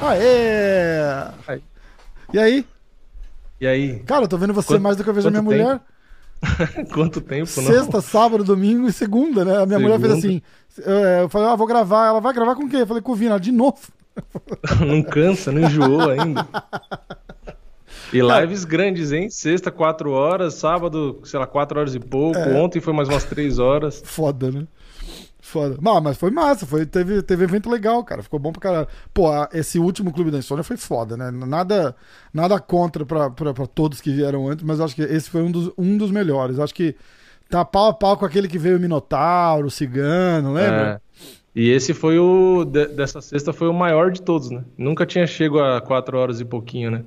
Aê! Aê! E aí? E aí? Cara, eu tô vendo você quanto, mais do que eu vejo a minha tempo? mulher. quanto tempo, não? Sexta, sábado, domingo e segunda, né? A minha segunda. mulher fez assim. Eu falei, ah, vou gravar. Ela vai gravar com quê? Eu falei, com o Vina, de novo. não cansa, não enjoou ainda. E lives grandes, hein? Sexta, 4 horas, sábado, sei lá, 4 horas e pouco. É. Ontem foi mais umas 3 horas. Foda, né? Foda. Não, mas foi massa, foi, teve, teve evento legal, cara. Ficou bom pra caralho. Pô, esse último Clube da Insônia foi foda, né? Nada, nada contra pra, pra, pra todos que vieram antes, mas acho que esse foi um dos, um dos melhores. Acho que tá pau a pau com aquele que veio o Minotauro, o Cigano, lembra? É. E esse foi o. dessa sexta foi o maior de todos, né? Nunca tinha chego a 4 horas e pouquinho, né?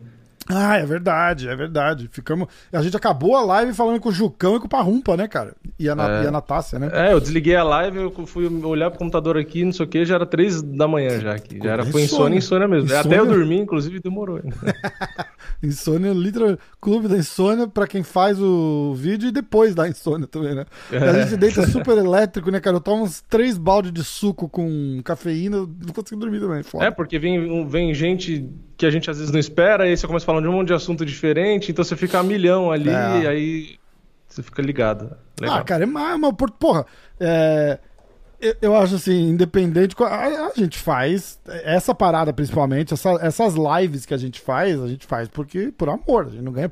Ah, é verdade, é verdade. Ficamos. A gente acabou a live falando com o Jucão e com o Parrumpa, né, cara? E a, é. e a Natácia, né? É, eu desliguei a live, eu fui olhar pro computador aqui, não sei o que, já era três da manhã já aqui. Já era, foi insônia, insônia mesmo. Insônia... Até eu dormir, inclusive, demorou insônia, literalmente. Clube da insônia pra quem faz o vídeo e depois da insônia também, né? É. A gente deita super elétrico, né, cara? Eu tomo uns três baldes de suco com cafeína, não consigo dormir também. Foda. É, porque vem, vem gente que a gente às vezes não espera, aí você começa falando de um monte de assunto diferente, então você fica a milhão ali, é. e aí você fica ligado. Legal. Ah, cara, é mais uma. Porra, é, eu, eu, acho assim, independente. A, a, gente faz essa parada principalmente, essa, essas lives que a gente faz, a gente faz porque por amor, a gente não ganha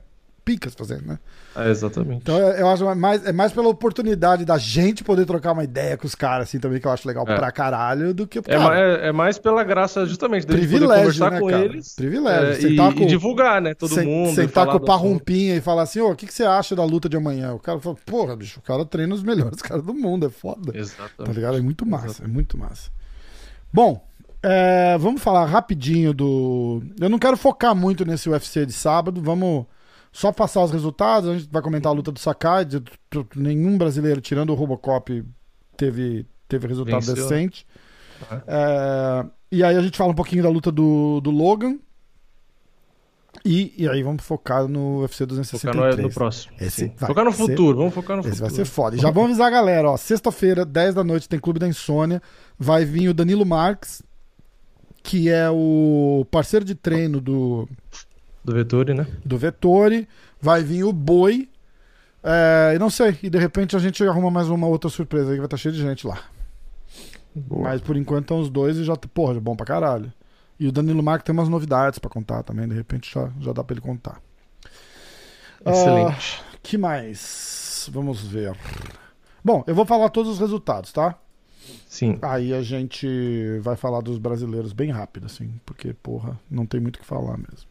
picas fazendo, né? É, exatamente. Então eu acho mais, é mais pela oportunidade da gente poder trocar uma ideia com os caras, assim, também, que eu acho legal é. pra caralho, do que. É, é, é, mais pela graça, justamente, de Privilégio, poder conversar né, com cara? eles. Privilégio. É, e, com, e, divulgar, né? Todo mundo. Sentar com o Parrumpinha e falar assim: ô, oh, o que, que você acha da luta de amanhã? O cara fala: porra, bicho, o cara treina os melhores caras do mundo, é foda. Exatamente. Tá ligado? É muito massa, Exatamente. é muito massa. Bom, é, vamos falar rapidinho do. Eu não quero focar muito nesse UFC de sábado, vamos só passar os resultados, a gente vai comentar a luta do Sakai. De, nenhum brasileiro, tirando o Robocop, teve, teve resultado Venceu. decente. Uhum. É, e aí a gente fala um pouquinho da luta do, do Logan. E, e aí vamos focar no UFC 263. Focar no, no próximo. Esse focar no futuro, vamos focar no esse futuro. Esse vai ser foda. E já vamos avisar a galera, ó. Sexta-feira, 10 da noite, tem Clube da Insônia. Vai vir o Danilo Marques, que é o parceiro de treino do do Vettori, né? Do Vettori. Vai vir o Boi. É, e não sei. E de repente a gente arruma mais uma outra surpresa aí que vai estar tá cheio de gente lá. Boa. Mas por enquanto estão os dois e já, porra, é bom pra caralho. E o Danilo Marco tem umas novidades para contar também, de repente já, já dá pra ele contar. Excelente. Uh, que mais? Vamos ver. Bom, eu vou falar todos os resultados, tá? Sim. Aí a gente vai falar dos brasileiros bem rápido, assim, porque, porra, não tem muito o que falar mesmo.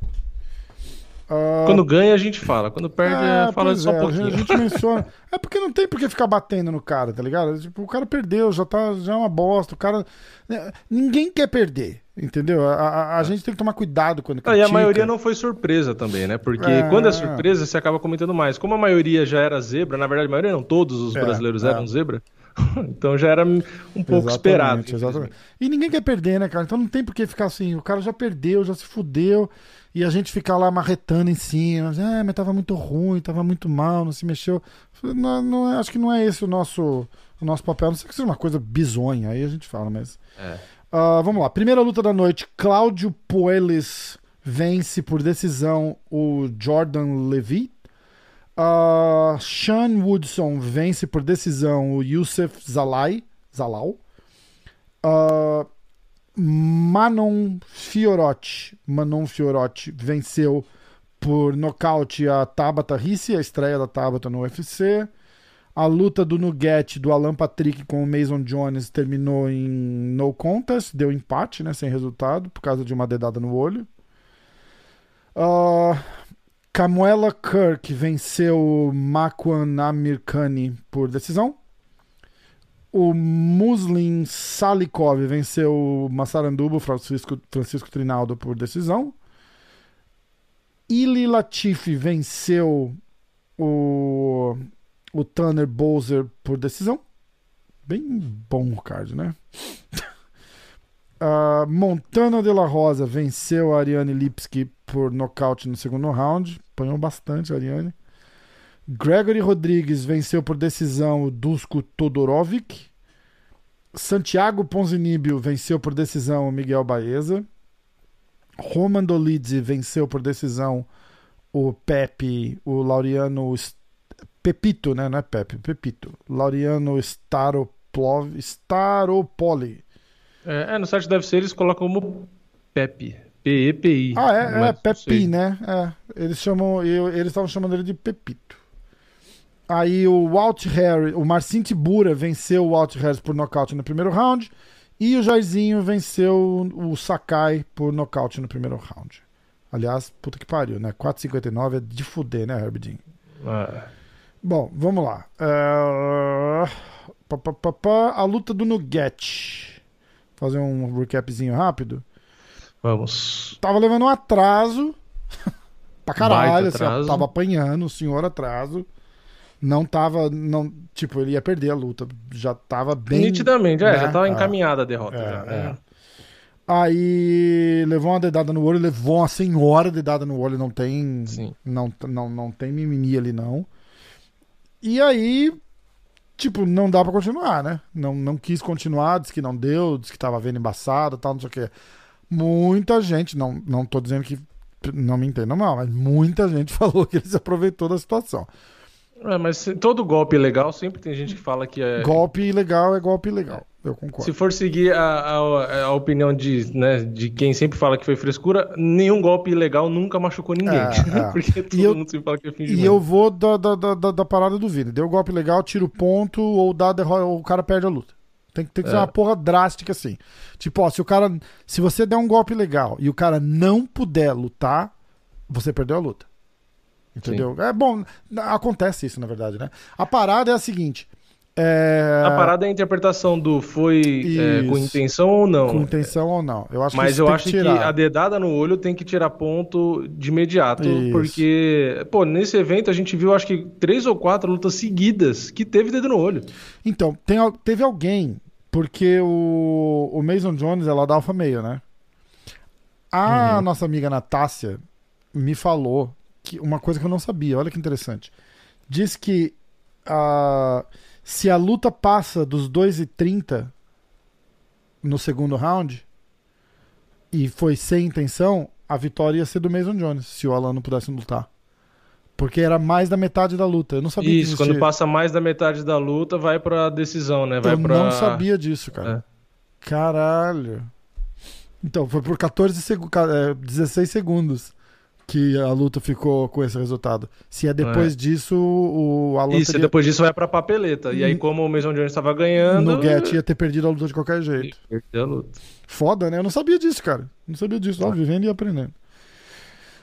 Uh... Quando ganha, a gente fala. Quando perde, é, fala só um é, pouquinho. A gente menciona. é porque não tem por que ficar batendo no cara, tá ligado? Tipo, o cara perdeu, já, tá, já é uma bosta. O cara. Né, ninguém quer perder. Entendeu? A, a, a, gente tem que tomar cuidado quando critica. Ah, e a maioria não foi surpresa também, né? Porque é... quando é surpresa, você acaba comentando mais. Como a maioria já era zebra, na verdade, a maioria não, todos os é, brasileiros é. eram zebra. então já era um pouco exatamente, esperado. Exatamente. E ninguém quer perder, né, cara? Então não tem por que ficar assim. O cara já perdeu, já se fudeu e a gente ficar lá marretando em cima, ah, mas tava muito ruim, tava muito mal, não se mexeu. Não, não, é, acho que não é esse o nosso, o nosso papel, não sei que seja uma coisa bizonha, aí a gente fala, mas. É. Uh, vamos lá, primeira luta da noite: Cláudio Poelis vence por decisão o Jordan Levy. Uh, Sean Woodson vence por decisão o Youssef Zalai, Zalal. Uh, Manon Fiorotti. Manon Fiorotti venceu por nocaute a Tabata Rissi, a estreia da Tabata no UFC. A luta do Nugget do Alan Patrick com o Mason Jones terminou em no contest, deu empate, né, sem resultado, por causa de uma dedada no olho. Uh, Camuela Kirk venceu Makwan Amirkani por decisão. O Muslin Salikov venceu o Massaranduba, Francisco, Francisco Trinaldo, por decisão. Ili Latifi venceu o, o Tanner Bowser por decisão. Bem bom o card, né? Uh, Montana de la Rosa venceu a Ariane Lipski por nocaute no segundo round. Apanhou bastante a Ariane. Gregory Rodrigues venceu por decisão o Dusko Todorovic. Santiago Ponzinibbio venceu por decisão o Miguel Baeza. Roman Dolidze venceu por decisão o Pepe, o Laureano Pepito, né? Não é Pepe, Pepito. Laureano Staroplov, Staropoli. É, é, no site deve ser, eles colocam como Pepe. P-E-P-I. Ah, é, é Pepi, né? É, eles chamam, eles estavam chamando ele de Pepito. Aí o Walt Harris, o Marcin Tibura venceu o Walt Harris por nocaute no primeiro round. E o Jairzinho venceu o Sakai por nocaute no primeiro round. Aliás, puta que pariu, né? 4,59 é de fuder, né, Herbidinho? É. Bom, vamos lá. Uh... Pá, pá, pá, a luta do Nugget. Fazer um recapzinho rápido. Vamos. Tava levando um atraso. pra caralho, assim, tava apanhando, o senhor atraso não tava. Não, tipo, ele ia perder a luta. Já tava bem. Nitidamente, é, né? já tava encaminhada a derrota. É, já, é. É. Aí levou uma dedada no olho, levou uma senhora dedada no olho, não tem. Sim. Não, não, não tem mimimi ali, não. E aí, tipo, não dá pra continuar, né? Não, não quis continuar, disse que não deu, disse que tava vendo embaçado tal, não sei o quê. Muita gente, não, não tô dizendo que. Não me entendam mal, mas muita gente falou que ele se aproveitou da situação. É, mas todo golpe legal sempre tem gente que fala que é. Golpe ilegal é golpe ilegal. Eu concordo. Se for seguir a, a, a, opinião de, né, de quem sempre fala que foi frescura, nenhum golpe ilegal nunca machucou ninguém. É, é. Porque todo eu, mundo sempre fala que é fingimento. E eu vou da, da, da, da parada do Vini. Deu golpe legal, tira o ponto ou dá ou o cara perde a luta. Tem, tem que ser é. uma porra drástica assim. Tipo, ó, se o cara. Se você der um golpe legal e o cara não puder lutar, você perdeu a luta. Entendeu? Sim. É bom, acontece isso, na verdade, né? A parada é a seguinte. É... A parada é a interpretação do foi é, com intenção ou não. Com intenção ou não. Eu acho Mas eu acho que, que, a dedada no olho tem que tirar ponto de imediato. Isso. Porque, pô, nesse evento a gente viu acho que três ou quatro lutas seguidas que teve dedo no olho. Então, tem, teve alguém, porque o, o Mason Jones ela dá alfa meio, né? A uhum. nossa amiga Natácia me falou que, uma coisa que eu não sabia, olha que interessante. Diz que uh, se a luta passa dos 2,30 no segundo round e foi sem intenção, a vitória ia ser do Mason Jones, se o Alan não pudesse lutar. Porque era mais da metade da luta. Eu não sabia Isso, quando passa mais da metade da luta, vai pra decisão, né? Vai eu pra... não sabia disso, cara. É. Caralho. Então, foi por 14 seg 16 segundos que a luta ficou com esse resultado. Se é depois é. disso, o Alan. Isso, teria... depois disso vai pra papeleta. E aí, hum. como o Mason Jones estava ganhando. No Get ia ter perdido a luta de qualquer jeito. Perdeu a luta. Foda, né? Eu não sabia disso, cara. Não sabia disso. Ó, vivendo e aprendendo.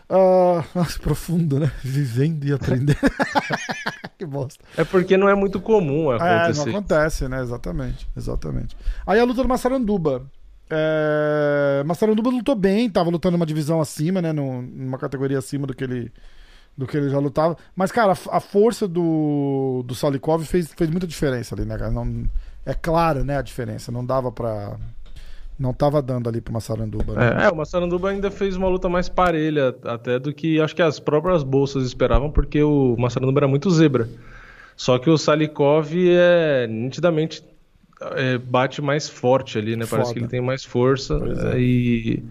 Uh, nossa, profundo, né? Vivendo e aprendendo. que bosta. É porque não é muito comum acontecer. É, não acontece, né? Exatamente. Exatamente. Aí a luta do Massaranduba. É... Massaranduba lutou bem, tava lutando uma divisão acima, né? Numa categoria acima do que ele, do que ele já lutava. Mas, cara, a, força do, do Salikov fez, fez muita diferença ali, né, cara? Não, é clara, né, a diferença. Não dava pra. Não tava dando ali pro Massaranduba. Né? É, é, o Massaranduba ainda fez uma luta mais parelha, até do que acho que as próprias bolsas esperavam, porque o Massaranduba era muito zebra. Só que o Salikov é nitidamente é, bate mais forte ali, né? Foda. Parece que ele tem mais força. É. E,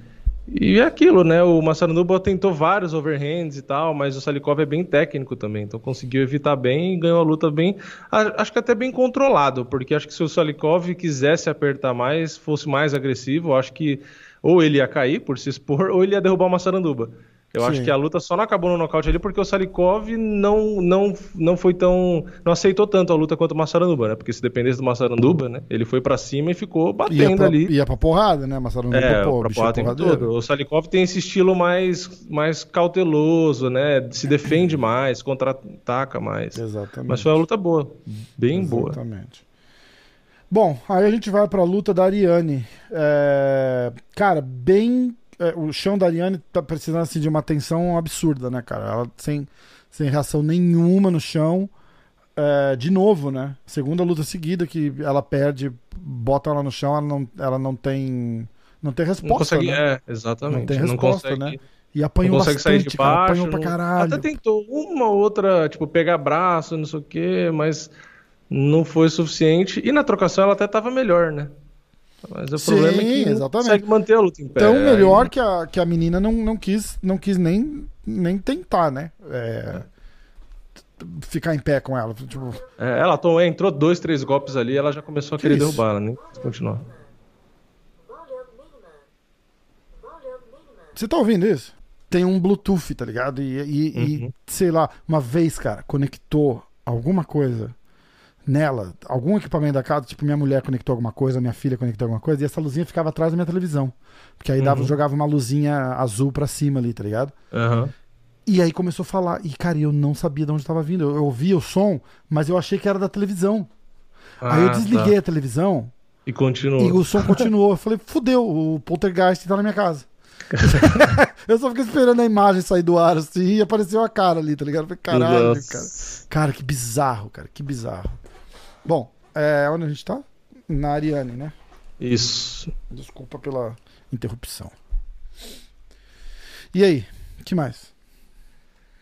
e é aquilo, né? O Massaranduba tentou vários overhands e tal, mas o Salikov é bem técnico também. Então conseguiu evitar bem e ganhou a luta bem. Acho que até bem controlado, porque acho que se o Salikov quisesse apertar mais, fosse mais agressivo, acho que ou ele ia cair por se expor, ou ele ia derrubar o Massaranduba. Eu Sim. acho que a luta só não acabou no nocaute ali porque o Salikov não, não, não foi tão. não aceitou tanto a luta quanto o Massaranduba, né? Porque se dependesse do Massaranduba, né? Ele foi para cima e ficou batendo ia pra, ali. Ia pra porrada, né? Massaranduba, é, pô, pra porrada tem tudo. O Salikov tem esse estilo mais, mais cauteloso, né? Se defende mais, contra-ataca mais. Exatamente. Mas foi uma luta boa. Bem Exatamente. boa. Exatamente. Bom, aí a gente vai pra luta da Ariane. É... Cara, bem é, o chão da Ariane tá precisando assim, de uma atenção absurda, né, cara? Ela sem, sem reação nenhuma no chão. É, de novo, né? Segunda luta seguida que ela perde, bota ela no chão, ela não, ela não tem. Não tem resposta, Não consegue, né? é, exatamente. Não tem resposta, consegue, né? E apanhou não bastante, sair de baixo. apanhou pra não- caralho. Até tentou uma outra, tipo, pegar braço, não sei o quê, mas não foi suficiente. E na trocação ela até tava melhor, né? Mas o Sim, problema é que exatamente. consegue manter a luta em pé. Tão Aí- melhor que a, que a menina não, não quis, não quis nem, nem tentar, né? É, Ficar em pé com ela. Tipo, É, ela tomou, entrou dois, três golpes ali, ela já começou a Que querer isso? derrubar, ela nem quis continuar. Você tá ouvindo isso? Tem um Bluetooth, tá ligado? E, e- e, Uhum. sei lá, uma vez, cara, conectou alguma coisa nela, algum equipamento da casa, tipo, minha mulher conectou alguma coisa, minha filha conectou alguma coisa, e essa luzinha ficava atrás da minha televisão. Porque aí dava, Uhum. jogava uma luzinha azul pra cima ali, tá ligado? Aham. E aí começou a falar. E, cara, eu não sabia de onde tava vindo. Eu, eu ouvia o som, mas eu achei que era da televisão. aí eu Ah, desliguei tá. a televisão E continuou. e o som continuou. Eu falei, fudeu, o poltergeist tá na minha casa. eu só fiquei esperando a imagem sair do ar assim e apareceu a cara ali, tá ligado? Eu falei, caralho, cara. Cara, que bizarro, cara, que bizarro. Bom, é, onde a gente tá? Na Ariane, né? Isso. Desculpa pela interrupção. E aí, que mais?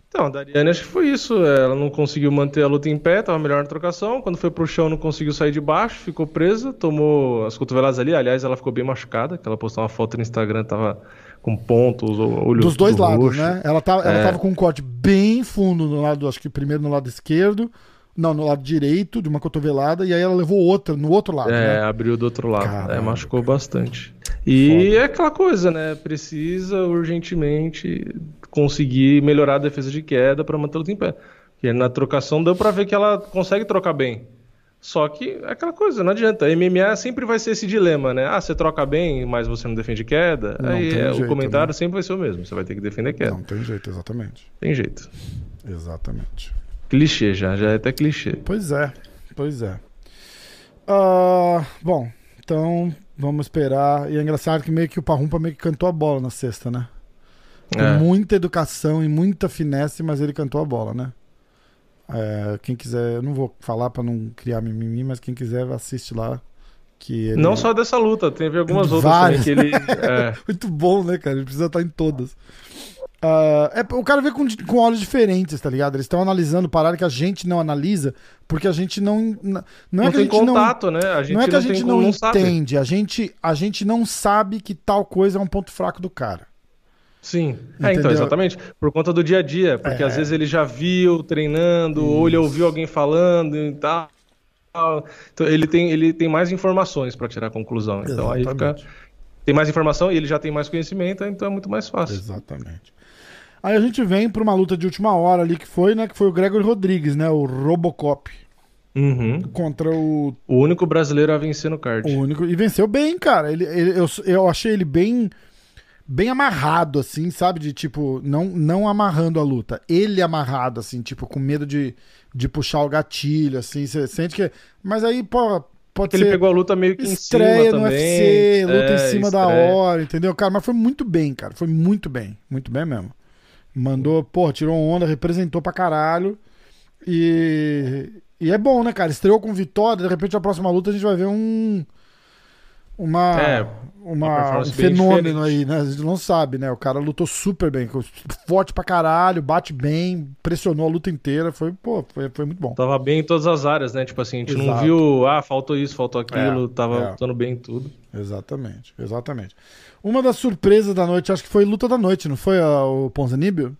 Então, a Dariane acho que foi isso. Ela não conseguiu manter a luta em pé, tava melhor na trocação. Quando foi pro chão, não conseguiu sair de baixo, ficou presa, tomou as cotoveladas ali. Aliás, ela ficou bem machucada, que ela postou uma foto no Instagram, tava com pontos, o olho Dos dois lados, roxo. né? Ela tava, ela É. tava com um corte bem fundo no lado, acho que primeiro no lado esquerdo, não, no lado direito, de uma cotovelada, e aí ela levou outra no outro lado, É, né? abriu do outro lado. Caralho, é, machucou bastante. E Foda. é aquela coisa, né? Precisa urgentemente conseguir melhorar a defesa de queda para manter luta em pé. Porque na trocação deu para ver que ela consegue trocar bem. Só que é aquela coisa, não adianta. A MMA sempre vai ser esse dilema, né? Ah, você troca bem, mas você não defende queda. Não Aí tem é, jeito, o comentário né? sempre vai ser o mesmo. Você vai ter que defender queda. Não, tem jeito, exatamente. Tem jeito. Exatamente. Clichê já, já é até clichê. Pois é, pois é. Ah, bom, então vamos esperar. E é engraçado que meio que o Parrumpa meio que cantou a bola na sexta, né? Com É. muita educação e muita finesse, mas ele cantou a bola, né? É, quem quiser, eu não vou falar pra não criar mimimi, mas quem quiser assiste lá. Que ele- Não só dessa luta, teve algumas outras Várias. também que ele. é, Muito bom, né, cara? Ele precisa estar em todas. Ah, é, o cara vê com, com olhos diferentes, tá ligado? Eles estão analisando parada que a gente não analisa, porque a gente não. Não, não é não que a gente não. contato, né? A gente Não é que a gente não, não entende, a gente, a gente não sabe que tal coisa é um ponto fraco do cara. Sim. É, então, exatamente. Por conta do dia a dia. Porque É. às vezes ele já viu treinando, ou ele ouviu alguém falando e tal. Então ele tem, ele tem mais informações para tirar a conclusão. Então aí fica. Exatamente. Tem mais informação e ele já tem mais conhecimento, então é muito mais fácil. Exatamente. Aí a gente vem pra uma luta de última hora ali que foi, né? Que foi o Gregory Rodrigues, né? O Robocop Uhum. contra o O único brasileiro a vencer no card. O único. E venceu bem, cara. Ele, ele- eu, eu achei ele bem. Bem amarrado, assim, sabe? De tipo, não, não amarrando a luta. Ele amarrado, assim, tipo, com medo de, de puxar o gatilho, assim. Você sente que. Mas aí, pô, pode Ele ser. pegou a luta meio que em Estreia cima no também. UFC, luta É, em cima da estreia. hora, entendeu? Cara, mas foi muito bem, cara. Foi muito bem. Muito bem mesmo. Mandou, pô, tirou onda, representou pra caralho. E, e é bom, né, cara? Estreou com vitória, de repente a próxima luta a gente vai ver um. Uma. É, uma, um fenômeno aí, né? A gente não sabe, né? O cara lutou super bem, forte pra caralho, bate bem, pressionou a luta inteira. Foi, pô, foi, foi muito bom. Tava bem em todas as áreas, né? Tipo assim, a gente não Exato. viu, ah, faltou isso, faltou aquilo, É, tava é. lutando bem em tudo. Exatamente, exatamente. Uma das surpresas da noite, acho que foi luta da noite, não foi a- o Ponzanibio?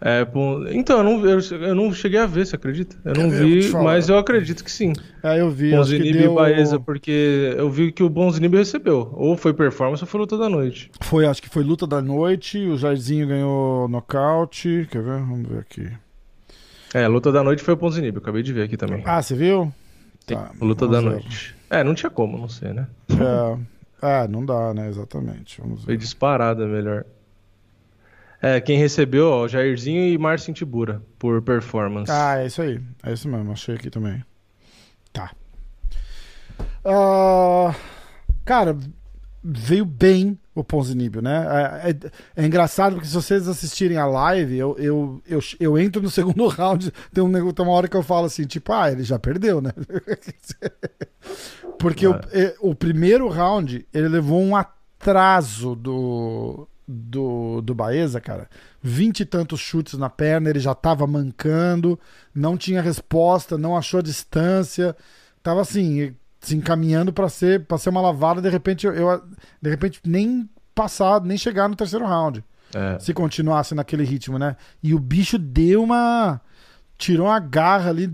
É, bom, então, eu não, eu, eu não cheguei a ver, você acredita? Eu não ver? Eu vi, mas eu acredito que sim. É, eu vi, Bonzinib deu... e Baeza, porque eu vi que o Bonzinib recebeu. Ou foi performance ou foi luta da noite. Foi, acho que foi luta da noite, o Jairzinho ganhou nocaute, quer ver? Vamos ver aqui. É, luta da noite foi o Bonzinib, eu acabei de ver aqui também. Ah, você viu? Sim, tá, luta da zero. noite. É, não tinha como, não sei, né? É, é, não dá, né, exatamente. Vamos Foi ver. disparada melhor. É, quem recebeu, ó, Jairzinho e Márcio Tibura, por performance. Ah, é isso aí. É isso mesmo, achei aqui também. Tá. Ah, cara, veio bem o Ponzinibio, né? É, é- é engraçado porque se vocês assistirem a live, eu, eu, eu, eu entro no segundo round, tem, um, tem uma hora que eu falo assim, tipo, ah, ele já perdeu, né? porque o, é, o primeiro round, ele levou um atraso do, do, do Baeza, cara. Vinte e tantos chutes na perna, ele já tava mancando, não tinha resposta, não achou a distância. Tava assim, se encaminhando pra ser, pra ser uma lavada, de repente eu, eu- de repente nem passar, nem chegar no terceiro round. É. Se continuasse naquele ritmo, né? E o bicho deu uma tirou uma garra ali,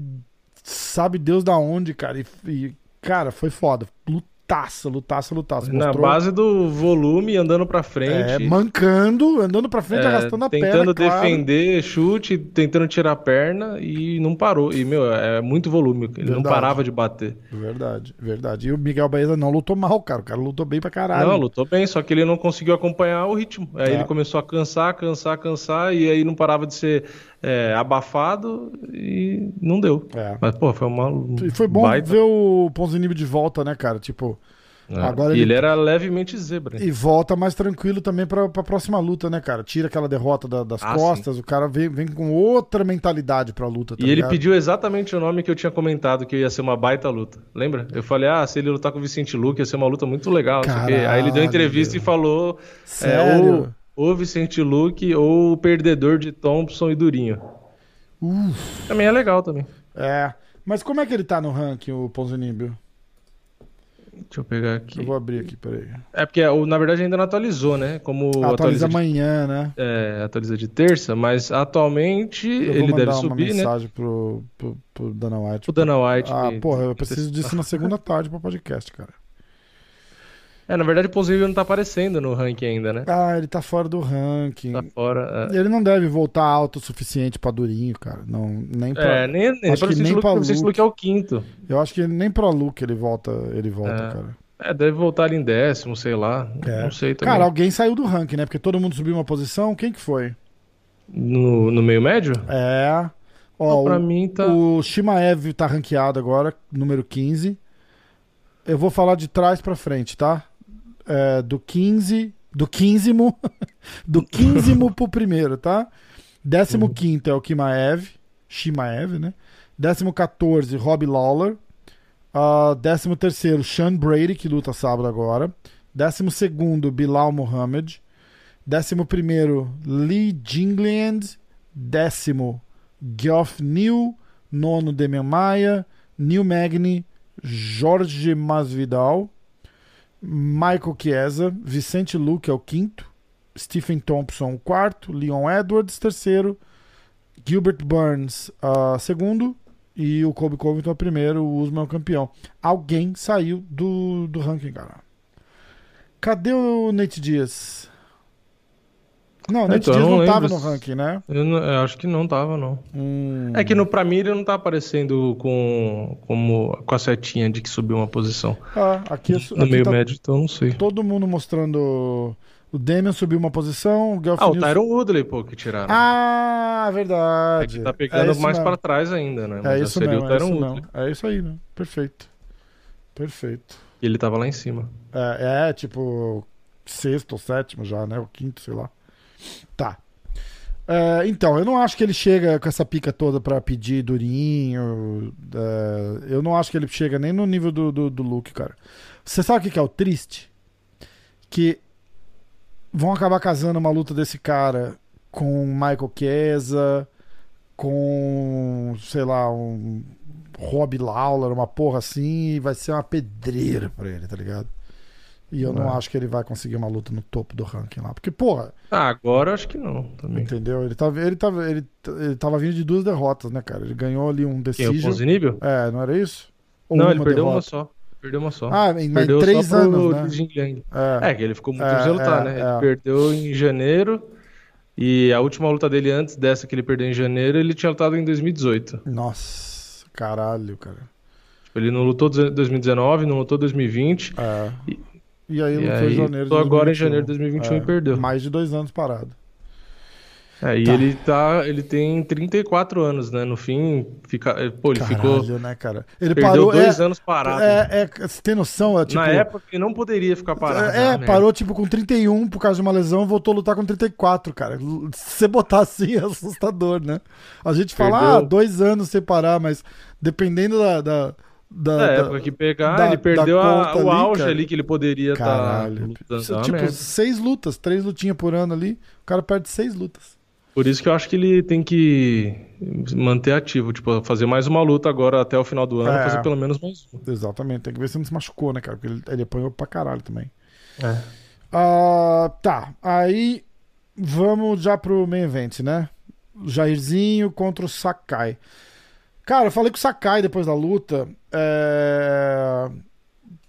sabe Deus da onde, cara. E, e, cara, foi foda. Lutaça, lutaça, lutaça. Na Mostrou- base do volume, andando pra é, frente. mancando, andando pra frente, é, arrastando a tentando perna. claro. defender, chute, tentando tirar a perna e não parou. E, meu, é muito volume. Ele não Verdade. parava de bater. Verdade, verdade. E o Miguel Baeza não lutou mal, cara. O cara lutou bem pra caralho. Não, lutou bem, só que ele não conseguiu acompanhar o ritmo. Aí É. ele começou a cansar, cansar, cansar, e aí não parava de ser é, abafado e não deu. É. Mas, pô, foi uma. E foi bom baita- ver o Ponzinibbio de volta, né, cara? Tipo, É. agora e ele- ele... era levemente zebra. E volta mais tranquilo também pra, pra próxima luta, né, cara? Tira aquela derrota da- das Ah, costas, o cara vem, vem com outra mentalidade pra luta, tá E ele ligado? pediu exatamente o nome que eu tinha comentado, que ia ser uma baita luta. Lembra? Eu falei, ah, se ele lutar com o Vicente Luque, ia ser uma luta muito legal. o quê. Aí ele deu Caralho. entrevista e falou: é, Sério? Ou, Vicente Luque ou o perdedor de Thompson e Durinho. Também é legal também. é. Mas como é que ele tá no ranking, o Ponzinibbio? Deixa eu pegar aqui. Eu vou abrir aqui, peraí. É porque, na verdade, ainda não atualizou, né? Como Atualiza atualiza, de, amanhã, né? é, atualiza de terça, mas atualmente ele deve uma subir, né? mensagem pro, pro, pro Dana White. O Dana White. Ah, que- porra, eu preciso disso na segunda tarde pro podcast, cara. É, na verdade, o Ponzinibbio não tá aparecendo no ranking ainda, né? Ah, ele tá fora do ranking. Tá fora. é. Ele não deve voltar alto o suficiente pra Durinho, cara. Não, nem pra, É, nem, nem acho pra que nem Luque, pra Luke. Luque é o quinto. Eu acho que nem pra Luke ele volta, ele volta, É. cara. É, deve voltar ali em décimo, sei lá. É. Não sei também. Cara, alguém saiu do ranking, né? Porque todo mundo subiu uma posição. Quem que foi? no, no meio médio? É. Ó, pra o, mim tá. o Shimaev tá ranqueado agora, número 15. Eu vou falar de trás pra frente, tá? É, do 15. Do 15 do 15 pro primeiro, tá? 15 é o Kimaev. Shimaev, né? 14, Rob Lawler. Uh, 13, Sean Brady, que luta sábado agora. 12, Bilal Mohamed. 11, Lee Jingland. Décimo, Geoff New. Nono, Demian Maia. Neil Magny. Jorge Masvidal. Michael Chiesa. Vicente Luque é o quinto. Stephen Thompson, o quarto. Leon Edwards, terceiro. Gilbert Burns, ah, segundo. E o Kobe Covington é o primeiro. O Usman é o campeão. Alguém saiu do, do ranking, cara. Cadê o Nate Dias? Não, Nate Então, eu Dias não não tava no ranking, né? Eu, não- eu acho que não tava, não. Hum. É que no, pra mim ele não tá aparecendo com, como, com a setinha de que subiu uma posição. Ah, aqui, No aqui meio tá médio, então não sei. todo mundo mostrando. O Damian subiu uma posição. O Geoff Ah, o Tyron Woodley, pô, que tiraram. Ah, é verdade. que tá pegando isso mais mesmo. pra trás ainda, né? É Mas isso seria mesmo, o é Tyron isso Woodley. mesmo. É isso aí, né? Perfeito. Perfeito. E ele tava lá em cima. É, é, tipo sexto ou sétimo já, né? O quinto, sei lá. Tá. É, então, eu não acho que ele chega com essa pica toda pra pedir durinho. é, eu não acho que ele chega nem no nível do, do, do Luke, cara. Você sabe o que que é o triste? Que vão acabar casando uma luta desse cara com Michael Chiesa, com, sei lá, um Rob Lawler, uma porra assim, e vai ser uma pedreira pra ele, tá ligado? E eu não É. acho que ele vai conseguir uma luta no topo do ranking lá. Porque, porra, Ah, agora acho que não também. entendeu? Ele tava, ele, tava, ele, ele tava vindo de duas derrotas, né, cara? Ele ganhou ali um o decision. Ponzinibbio? É, não era isso? Ou Não, ele perdeu uma derrota? só. Perdeu uma só. Ah, em, mas em perdeu três anos, né? É. É, que ele ficou muito É, difícil de lutar, é, né? é. Ele perdeu em janeiro. E a última luta dele antes dessa que ele perdeu em janeiro, ele tinha lutado em 2018. Nossa, caralho, cara. Tipo, ele não lutou em 2019, não lutou em 2020. É. E- E aí e lutou em aí, janeiro de agora em 2021. janeiro de 2021 e perdeu. Mais de dois anos parado. É, e Tá. ele tá. Ele tem 34 anos, né? No fim, fica. eh, Pô, ele Caralho, ficou. né, cara? Ele parou. dois é, anos parado. É, é, você tem noção? É, tipo, Na época ele não poderia ficar parado. É, Ah, merda. parou tipo com 31 por causa de uma lesão, voltou a lutar com 34, cara. Se você botar assim é assustador, né? A gente fala, Perdeu. ah, dois anos sem parar, mas dependendo da, da, da, Na da- época que pegar, da- ele perdeu a- o ali, auge cara. ali que ele poderia estar. Isso, É tipo, merda. seis lutas, três lutinhas por ano ali, o cara perde seis lutas. Por isso que eu acho que ele tem que manter ativo, tipo, fazer mais uma luta agora até o final do ano, É. fazer pelo menos mais uma. Exatamente, tem que ver se não se machucou, né, cara? Porque ele, ele apanhou pra caralho também. É. Ah, tá, aí vamos já pro main event, né? Jairzinho contra o Sakai. Cara, eu falei com o Sakai depois da luta. É...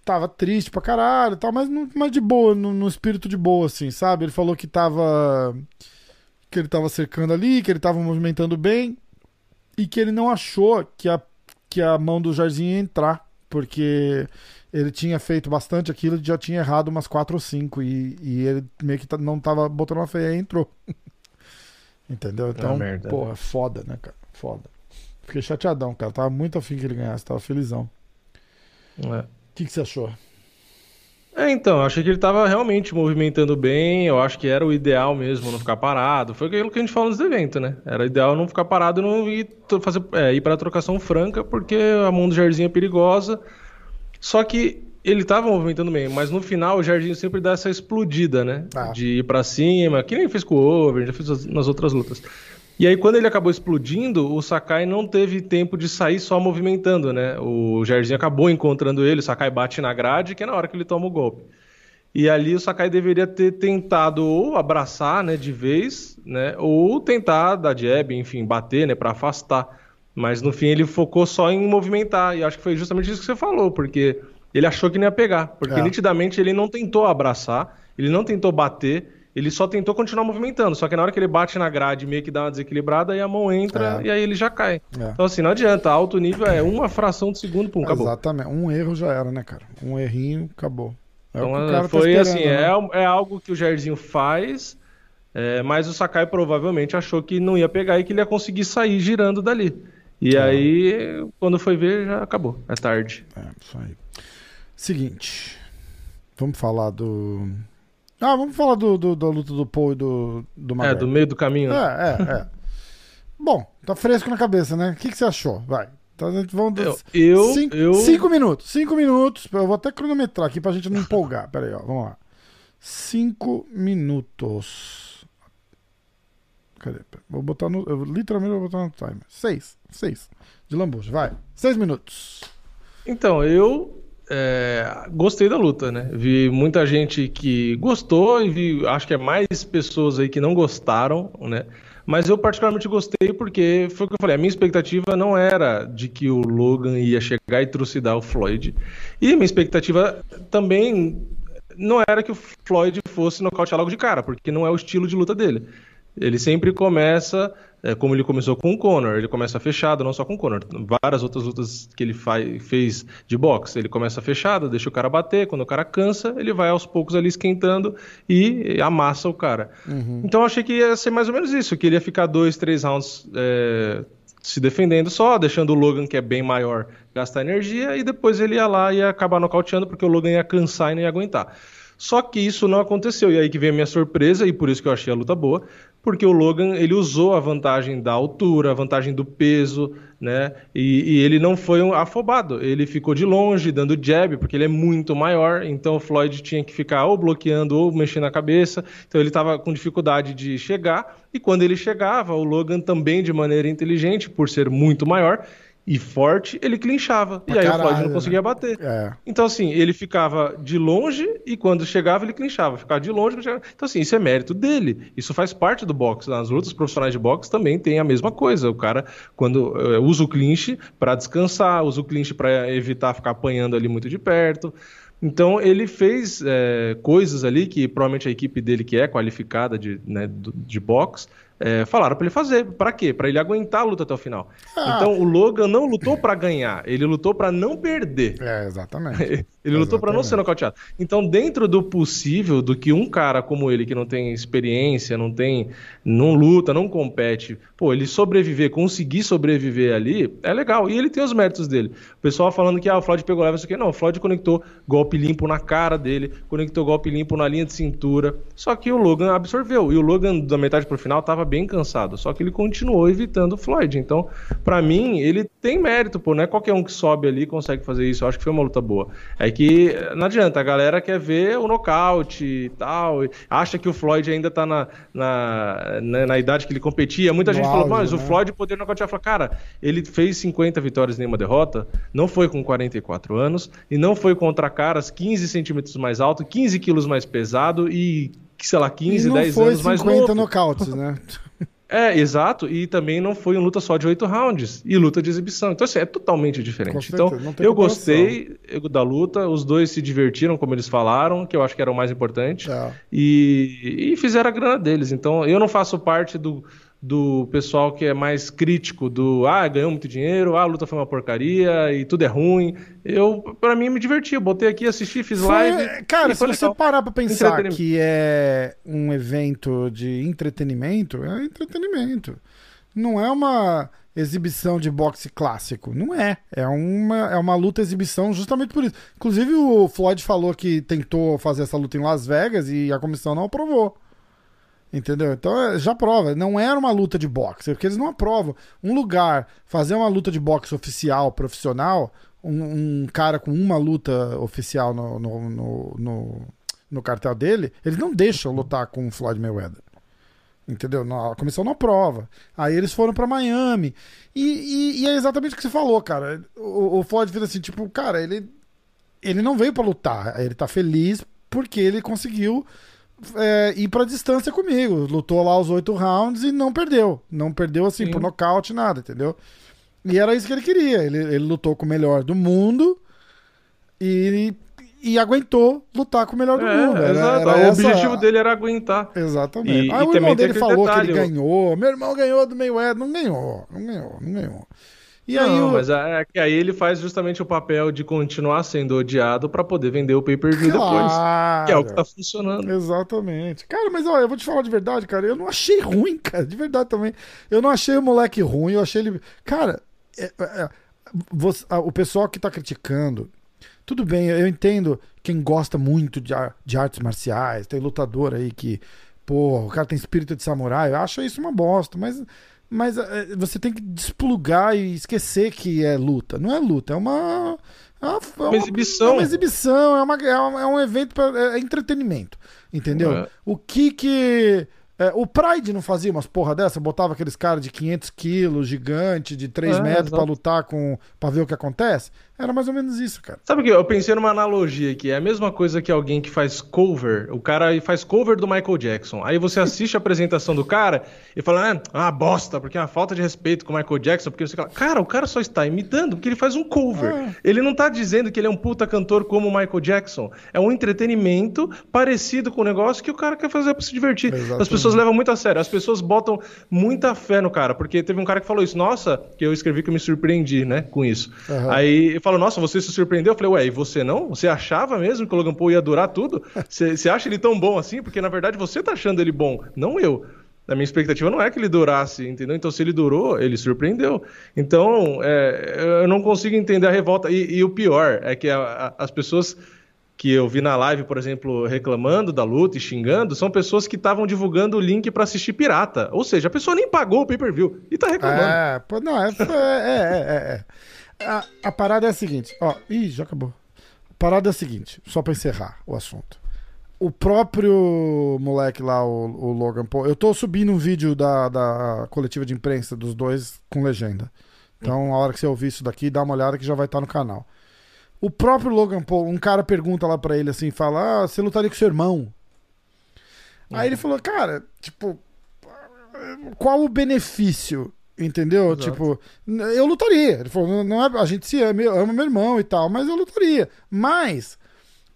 Tava triste pra caralho e tal, mas, não- mas de boa, no, no espírito de boa, assim, sabe? Ele falou que tava. Que ele tava cercando ali, que ele tava movimentando bem e que ele não achou que a, que a mão do Jairzinho ia entrar, porque ele tinha feito bastante aquilo e já tinha errado umas 4 ou 5 e, e ele meio que tá- não tava botando uma feia e entrou. Entendeu? Então, merda. porra, foda, né, cara? Foda. Fiquei chateadão, cara. Tava muito afim que ele ganhasse, tava felizão. É. O que, que você achou? É, então, eu achei que ele tava realmente movimentando bem, eu acho que era o ideal mesmo, não ficar parado. Foi aquilo que a gente falou nos eventos, né? Era ideal não ficar parado e não ir, fazer, é, ir pra trocação franca, porque a mão do Jairzinho é perigosa. Só que ele tava movimentando bem, mas no final o Jairzinho sempre dá essa explodida, né? Ah. De ir pra cima, que nem fez com o Over, já fez nas outras lutas. E aí, quando ele acabou explodindo, o Sakai não teve tempo de sair só movimentando, né? O Jairzinho acabou encontrando ele, o Sakai bate na grade, que é na hora que ele toma o golpe. E ali o Sakai deveria ter tentado ou abraçar, né, de vez, né, ou tentar dar jab, enfim, bater, né, para afastar. Mas no fim ele focou só em movimentar, e acho que foi justamente isso que você falou, porque ele achou que não ia pegar, porque É. nitidamente ele não tentou abraçar, ele não tentou bater, ele só tentou continuar movimentando, só que na hora que ele bate na grade meio que dá uma desequilibrada, aí a mão entra É. e aí ele já cai. É. Então assim, não adianta, alto nível é uma fração de segundo, pum, acabou. Exatamente. Um erro já era, né, cara? Um errinho, acabou. É Então, tá foi esperando, assim, né? é, é algo que o Jairzinho faz, é, mas o Sakai provavelmente achou que não ia pegar e que ele ia conseguir sair girando dali. E É. aí, quando foi ver, já acabou. É tarde. É, isso aí. Seguinte. Vamos falar do. Ah, vamos falar do, do- da luta do Paul e do, do É, McGregor. do meio do caminho. É, é, é. Bom, tá fresco na cabeça, né? O que, que você achou? Vai. Então a gente vamos. Eu, eu, cinco, eu- cinco minutos. Cinco minutos. Eu vou até cronometrar aqui pra gente não empolgar. Pera aí, ó. Vamos lá. Cinco minutos. Cadê? Vou botar no. Eu literalmente vou botar no timer. Seis. Seis. De lambuja. Vai. Seis minutos. Então, eu é, gostei da luta, né? Vi muita gente que gostou e vi, acho que é mais pessoas aí que não gostaram, né? Mas eu particularmente gostei porque foi o que eu falei, a minha expectativa não era de que o Logan ia chegar e trucidar o Floyd. E a minha expectativa também não era que o Floyd fosse nocautear logo de cara, porque não é o estilo de luta dele. Ele sempre começa, é, como ele começou com o Conor, ele começa fechado, não só com o Conor. Várias outras lutas que ele faz, fez de boxe, ele começa fechado, deixa o cara bater, quando o cara cansa, ele vai aos poucos ali esquentando e amassa o cara. Então eu achei que ia ser mais ou menos isso, que ele ia ficar dois, três rounds é, se defendendo só, deixando o Logan, que é bem maior, gastar energia, e depois ele ia lá e ia acabar nocauteando, porque o Logan ia cansar e não ia aguentar. Só que isso não aconteceu, e aí que vem a minha surpresa, e por isso que eu achei a luta boa, porque o Logan, ele usou a vantagem da altura, a vantagem do peso, né, e, e ele não foi um afobado, ele ficou de longe, dando jab, porque ele é muito maior, então o Floyd tinha que ficar ou bloqueando ou mexendo a cabeça, então ele estava com dificuldade de chegar, e quando ele chegava, o Logan também de maneira inteligente, por ser muito maior e forte, ele clinchava, Pra e aí o caralho, Floyd não né? conseguia bater. É. Então, assim, ele ficava de longe e quando chegava ele clinchava. Ficava de longe. chegava- Então, assim, isso é mérito dele. Isso faz parte do boxe. Nas lutas profissionais de boxe também tem a mesma coisa. O cara, quando eh, usa o clinch para descansar, usa o clinch para evitar ficar apanhando ali muito de perto. Então, ele fez eh, coisas ali que provavelmente a equipe dele, que é qualificada de, né, de boxe, eh, falaram para ele fazer. Para quê? Para ele aguentar a luta até o final. Ah. Então, o Logan não lutou para ganhar, ele lutou para não perder. É, exatamente. Ele lutou para não ser nocauteado. Então, dentro do possível, do que um cara como ele, que não tem experiência, não tem, não luta, não compete, pô, ele sobreviver, conseguir sobreviver ali, é legal. E ele tem os méritos dele. O pessoal falando que ah, o Floyd pegou leve, isso aqui. Não, o Floyd conectou golpe limpo na cara dele, conectou golpe limpo na linha de cintura. Só que o Logan absorveu. E o Logan, da metade pro final, tava bem cansado. Só que ele continuou evitando o Floyd. Então, pra mim, ele tem mérito, pô. Não é qualquer um que sobe ali e consegue fazer isso. Eu acho que foi uma luta boa. É que não adianta, a galera quer ver o nocaute e tal. e Acha que o Floyd ainda tá na, na, na, na idade que ele competia. Muita No gente falou, auge, mas o né? Floyd poder nocautear. Fala, cara, ele fez 50 vitórias e nenhuma derrota, não foi com 44 anos, e não foi contra caras 15 centímetros mais alto, 15 quilos mais pesado e, sei lá, 15, e não 10 foi anos mais 50 novo. nocautes, né? É, exato, e também não foi uma luta só de 8 rounds, e luta de exibição. Então, assim, é totalmente diferente. Então, não eu gostei da luta, os dois se divertiram, como eles falaram, que eu acho que era o mais importante, É. e, e fizeram a grana deles. Então, eu não faço parte do, do pessoal que é mais crítico do, ah, ganhou muito dinheiro, ah, a luta foi uma porcaria, e tudo é ruim. Eu, pra mim, me diverti, eu botei aqui, assisti, fiz Foi- live. cara, e se você parar pra pensar que é um evento de entretenimento, é entretenimento. Não é uma exibição de boxe clássico. Não é. É uma, é uma luta exibição justamente por isso. Inclusive, o Floyd falou que tentou fazer essa luta em Las Vegas e a comissão não aprovou. Entendeu? Então é, já prova. Não era uma luta de boxe, porque eles não aprovam. Um lugar fazer uma luta de boxe oficial, profissional, um, um cara com uma luta oficial no, no, no, no, no cartel dele, eles não deixam lutar com o Floyd Mayweather. Entendeu? A comissão não aprova. Aí eles foram pra Miami. E, e- e é exatamente o que você falou, cara. O, o Floyd fez assim, tipo, cara, ele, ele não veio pra lutar. Ele tá feliz porque ele conseguiu é, ir pra distância comigo. Lutou lá os oito rounds e não perdeu. Não perdeu assim Sim. por nocaute, nada, entendeu? E era isso que ele queria. Ele, ele lutou com o melhor do mundo e, e aguentou lutar com o melhor do É, mundo. Era- era o essa- objetivo dele era aguentar. Exatamente. E- Aí e o irmão dele falou que ele detalhe, ganhou. Meu irmão ganhou do Mayweather. Não ganhou, não ganhou, não ganhou. E aí não, o... mas é que aí ele faz justamente o papel de continuar sendo odiado pra poder vender o pay-per-view depois. Claro. Que é o que tá funcionando. Exatamente. Cara, mas olha, eu vou te falar de verdade, cara. Eu não achei ruim, cara. De verdade também. Eu não achei o moleque ruim. Eu achei ele. Cara, é- é- você- ah, o pessoal que tá criticando. Tudo bem, eu entendo quem gosta muito de, de artes marciais. Tem lutador aí que. Pô, o cara tem espírito de samurai. Eu acho isso uma bosta. Mas, mas é, você tem que desplugar e esquecer que é luta. Não é luta, é uma. É uma, é uma- exibição. É uma exibição, é, uma, é, um- é um evento para é entretenimento. Entendeu? O que que. É, o Pride não fazia umas porra dessa? Botava aqueles caras de 500 quilos, gigante, de 3 É, metros pra exato. lutar com. pra ver o que acontece? Era mais ou menos isso, cara. Sabe o que? Eu pensei numa analogia aqui. É a mesma coisa que alguém que faz cover. O cara faz cover do Michael Jackson. Aí você assiste a apresentação do cara e fala, ah, ah, bosta, porque é uma falta de respeito com o Michael Jackson. Porque você fala, cara, o cara só está imitando porque ele faz um cover. É. Ele não tá dizendo que ele é um puta cantor como o Michael Jackson. É um entretenimento parecido com o negócio que o cara quer fazer pra se divertir. Exatamente. As pessoas levam muito a sério. As pessoas botam muita fé no cara. Porque teve um cara que falou isso. Nossa, que eu escrevi que eu me surpreendi, né, com isso. Aham. Aí ele falou, nossa, você se surpreendeu? Eu falei, ué, e você não? Você achava mesmo que o Logan Paul ia durar tudo? Você você acha ele tão bom assim? Porque na verdade você tá achando ele bom, não eu. A minha expectativa não é que ele durasse, entendeu? Então, se ele durou, ele surpreendeu. Então, é, eu não consigo entender a revolta. E, e o pior é que a- a- as pessoas que eu vi na live, por exemplo, reclamando da luta e xingando, são pessoas que estavam divulgando o link pra assistir pirata. Ou seja, a pessoa nem pagou o pay-per-view e tá reclamando. É, não, é. É, é, é, é. A, a parada é a seguinte, ó. Ih, já acabou. A parada é a seguinte, só pra encerrar o assunto. O próprio moleque lá, o, o Logan Paul, eu tô subindo um vídeo da, da coletiva de imprensa dos dois com legenda. Então, a hora que você ouvir isso daqui, dá uma olhada que já vai estar no canal. O próprio Logan Paul, um cara pergunta lá pra ele assim, fala: Ah, você lutaria com seu irmão? Aí ele falou, cara, tipo, qual o benefício? Entendeu? Exato. Tipo, eu lutaria. Ele falou, não, é, a gente se ama, eu amo meu irmão e tal, mas eu lutaria. Mas,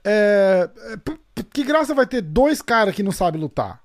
é, é, que graça vai ter dois caras que não sabem lutar?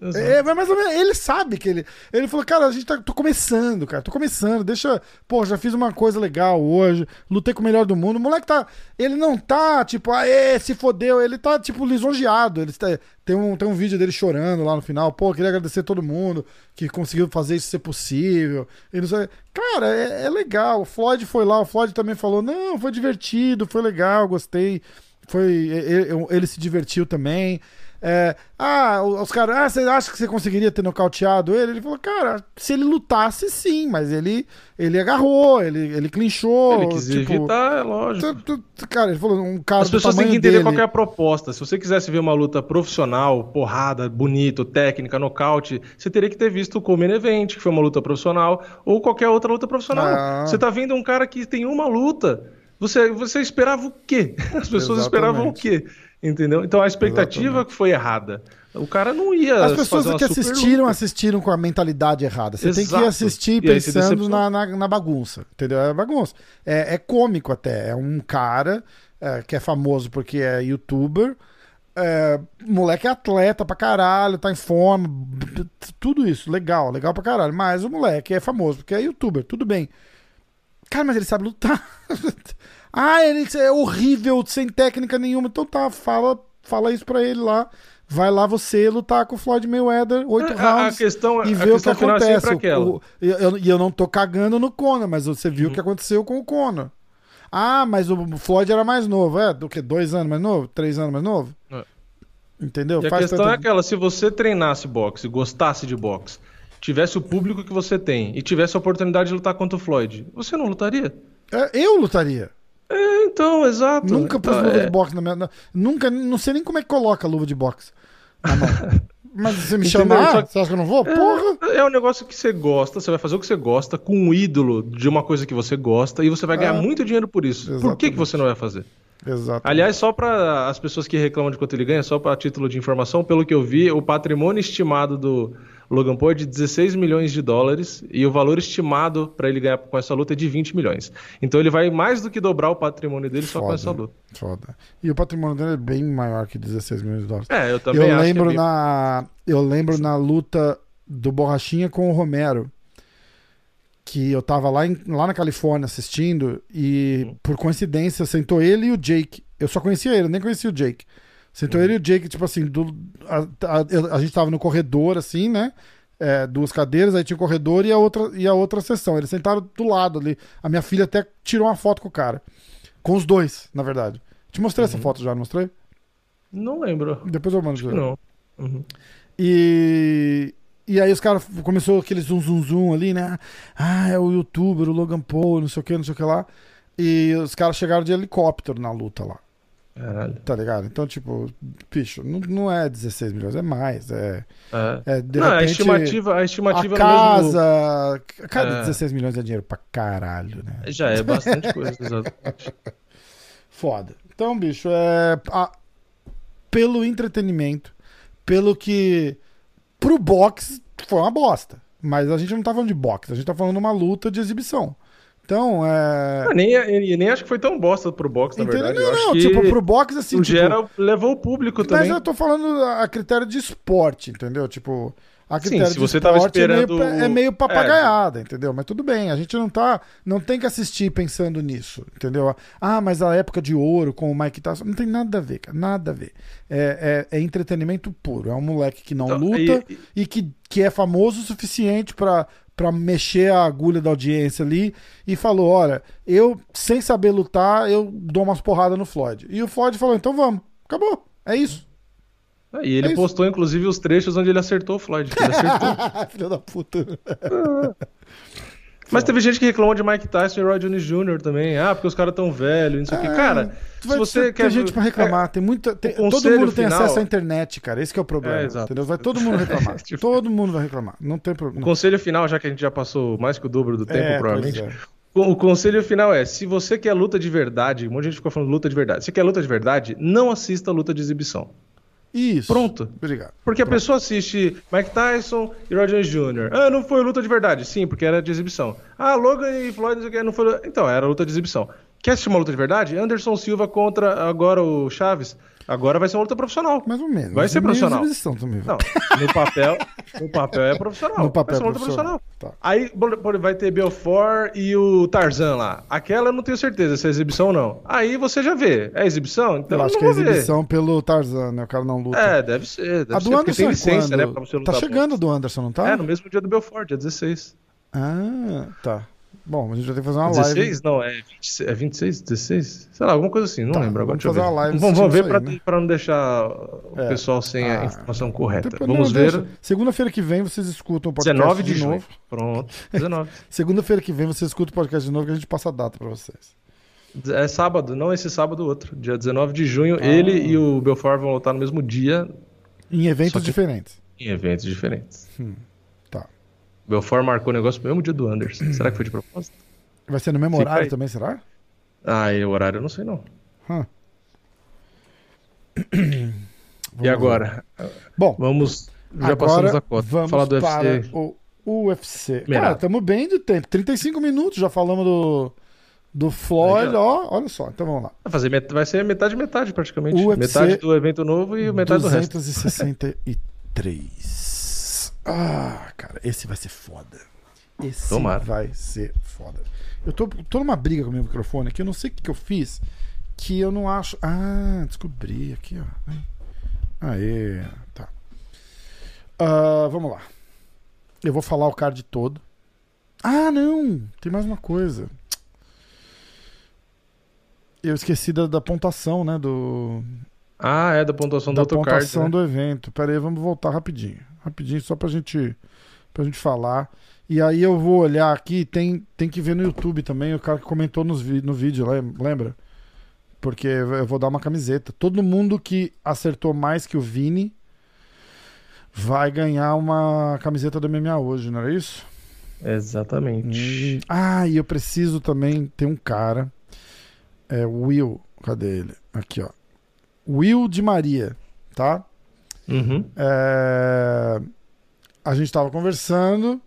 É, mas ele sabe que ele. Ele falou, cara, a gente tá. tô começando, cara. Tô começando. Deixa. Pô, já fiz uma coisa legal hoje. Lutei com o melhor do mundo. O moleque tá. Ele não tá, tipo, aê, se fodeu. Ele tá, tipo, lisonjeado. Ele tá- tem, um, tem um vídeo dele chorando lá no final. Pô, queria agradecer a todo mundo que conseguiu fazer isso ser possível. E não sei. Cara, é, é legal. O Floyd foi lá. O Floyd também falou: não, foi divertido, foi legal, gostei. Foi. Ele, ele se divertiu também. É, ah, os caras, ah, você acha que você conseguiria ter nocauteado ele? Ele falou, cara, se ele lutasse, sim, mas ele, ele agarrou, ele, ele clinchou. Ele quis tipo, evitar, é lógico. tu- tu- Cara, ele falou, um cara As pessoas têm que entender dele, qual é a proposta. Se você quisesse ver uma luta profissional, porrada, bonito, técnica, nocaute, você teria que ter visto o Common Event, que foi uma luta profissional, ou qualquer outra luta profissional. Ah. Você tá vendo um cara que tem uma luta. Você, você esperava o quê? As pessoas esperavam o quê? Entendeu? Então a expectativa que foi errada. O cara não ia. As pessoas que assistiram, luta. assistiram com a mentalidade errada. Você tem que Exato. assistir pensando na, na, na bagunça. Entendeu? É bagunça. É, é cômico até. É um cara é, que é famoso porque é youtuber. É, moleque é atleta pra caralho, tá em forma, tudo isso, legal, legal pra caralho. Mas o moleque é famoso porque é youtuber, tudo bem. Cara, mas ele sabe lutar. ah, ele é horrível, sem técnica nenhuma. Então tá, fala, fala isso pra ele lá. Vai lá você lutar com o Floyd Mayweather, oito É, a- rounds. questão- e ver o que é acontece. E eu, e eu não tô cagando no Conor, mas você viu o Uhum. que aconteceu com o Conor. Ah, mas o Floyd era mais novo. É, do que? Dois anos mais novo? Três anos mais novo? É. Entendeu? E a Faz questão tanto- é aquela, se você treinasse boxe, gostasse de boxe, tivesse o público que você tem e tivesse a oportunidade de lutar contra o Floyd, você não lutaria? É, eu lutaria. É, então, exato. Nunca pus Então, luva é- de boxe na minha. na- nunca, não sei nem como é que coloca a luva de boxe. Mas você me Entendeu? chamar, Só você acha que eu não vou? Porra! É, é um negócio que você gosta, você vai fazer o que você gosta, com um ídolo de uma coisa que você gosta, e você vai ganhar Ah, muito dinheiro por isso. Por que, exatamente. que você não vai fazer? Exato. Aliás, só para as pessoas que reclamam de quanto ele ganha, só para título de informação, pelo que eu vi, o patrimônio estimado do Logan Paul é de 16 milhões de dólares e o valor estimado para ele ganhar com essa luta é de 20 milhões. Então ele vai mais do que dobrar o patrimônio dele só com essa luta. Foda. E o patrimônio dele é bem maior que 16 milhões de dólares. É, eu também eu acho lembro que é bem- na eu lembro na luta do Borrachinha com o Romero que eu tava lá, em- lá na Califórnia assistindo e Uhum. por coincidência sentou ele e o Jake eu só conhecia ele, eu nem conhecia o Jake sentou Uhum. ele e o Jake tipo assim do, a, a- a gente tava no corredor assim né É, duas cadeiras, aí tinha o corredor e a outra e a outra sessão. Eles sentaram do lado ali. A minha filha até tirou uma foto com o cara. Com os dois, na verdade. Te mostrei essa foto já, não mostrei? Não lembro. Depois eu mando. Não. Uhum. E, e aí os caras começou aquele zum zum zum ali, né? Ah, é o youtuber, o Logan Paul, não sei o que, não sei o que lá. E os caras chegaram de helicóptero na luta lá, Caralho. tá ligado? Então, tipo, bicho, não, não é 16 milhões, é mais. É, É. é de Não, a repente, estimativa, a a estimativa no casa. Cara, É. 16 milhões é dinheiro pra caralho, né? mesmo... Já é bastante coisa, exato. Foda. Então, bicho, é. a- pelo entretenimento, pelo que. Pro boxe foi uma bosta. Mas a gente não tá falando de boxe, a gente tá falando de uma luta de exibição. Então, é. Ah, nem, eu nem acho que foi tão bosta pro boxe, na Entendeu? verdade. Não, não, que tipo, pro boxe, assim. o tipo, Gera levou o público Mas também. eu tô falando a critério de esporte, entendeu? Tipo, a Sim, critério se de você tava esporte é meio, esperando é meio é. papagaiada, entendeu? Mas tudo bem, a gente não tá, não tem que assistir pensando nisso, entendeu? Ah, mas a época de ouro com o Mike Tyson, não tem nada a ver, cara, nada a ver. É, é- é entretenimento puro, é um moleque que não Então, luta e- e, que, que é famoso o suficiente pra para mexer a agulha da audiência ali e falou, olha, eu sem saber lutar, eu dou umas porradas no Floyd. E o Floyd falou, então vamos, acabou, é isso. E ele É isso. postou, inclusive, os trechos onde ele acertou o Floyd. Ele acertou. Filho da puta. Mas teve gente que reclamou de Mike Tyson e Roy Jones Jr. também. Ah, porque os caras tão velhos, não sei o que. Cara, se você ter quer. gente pra reclamar, tem muita, tem- o todo mundo tem final- acesso à internet, cara. Esse que é o problema. É, entendeu? Vai todo mundo reclamar. Tipo- todo mundo vai reclamar. Não tem O problema. conselho final, já que a gente já passou mais que o dobro do tempo, É, provavelmente. pois é. O o conselho final é: se você quer luta de verdade, um monte de gente ficou falando luta de verdade. Se quer luta de verdade, não assista luta de exibição. Isso. Pronto. Obrigado. Porque a pessoa assiste Mike Tyson e Jones Jr. Ah, não foi luta de verdade. Sim, porque era de exibição. Ah, Logan e Floyd não foi. Então, era luta de exibição. Quer assistir uma luta de verdade? Anderson Silva contra agora o Chaves. Agora vai ser uma luta profissional. Mais ou menos. Vai ser profissional. exibição também, vai. Não, no papel, no papel é profissional. No papel vai ser uma é luta profissional. profissional. Tá. Aí vai ter Belfort e o Tarzan lá. Aquela eu não tenho certeza se é exibição ou não. Aí você já vê. É exibição? Então Eu acho que é vou ver. exibição pelo Tarzan, né? O cara não luta. É, deve ser. Deve a ser do porque Anderson tem é licença, quando? né? Pra você Tá lutar chegando a do Anderson, não tá? É, no mesmo dia do Belfort, dia 16. Ah, tá. Bom, a gente vai ter que fazer uma live. 16? Não, é, 20, é 26, 16? Sei lá, alguma coisa assim, não Tá, lembro agora. vamos fazer ver. uma live Vamos, vamos ver aí, né? não deixar o É. pessoal sem Ah, a informação correta. Vamos ver. Segunda-feira que vem vocês escutam o podcast 19 de, de junho. novo. Pronto, 19. Segunda-feira que vem vocês escutam o podcast de novo que a gente passa a data pra vocês. É sábado, não esse sábado, outro. Dia 19 de junho, Ah. ele e o Belfort vão lutar no mesmo dia Em eventos diferentes. em eventos diferentes. Tá. Belfort marcou o negócio no mesmo dia do Anderson. Será que foi de propósito? Vai ser no mesmo Fica horário aí. também, será? Ah, e o horário eu não sei não. Hum. e agora? Bom, Vamos. Já passamos a cota. vamos Falar do para UFC. o UFC. Merado. Cara, estamos bem de tempo. 35 minutos, já falamos do, do Floyd. Ó, olha só, então vamos lá. Vai, fazer met- vai ser metade metade praticamente. UFC metade do evento novo e metade do resto. 263. Ah, cara, esse vai ser foda. Esse Tomara. vai ser foda. Eu tô, tô numa briga com o meu microfone aqui, eu não sei o que, que eu fiz, que eu não acho. Ah, descobri aqui, ó. Aê, tá. Ah, vamos lá. Eu vou falar o card todo. Ah, não! Tem mais uma coisa. Eu esqueci da, da pontuação, né? Do, Ah, é da pontuação do da autocard. pontuação né? do evento. Pera aí, vamos voltar rapidinho. Rapidinho, só pra gente, pra gente falar. E aí eu vou olhar aqui, tem, tem que ver no YouTube também, o cara que comentou nos no vídeo, lem- lembra? Porque eu vou dar uma camiseta. Todo mundo que acertou mais que o Vini vai ganhar uma camiseta do MMA hoje, não era isso? Exatamente. Ah, e eu preciso também ter um cara. É o Will. Cadê ele? Aqui, ó. Will de Maria, tá? Uhum. É, A gente tava conversando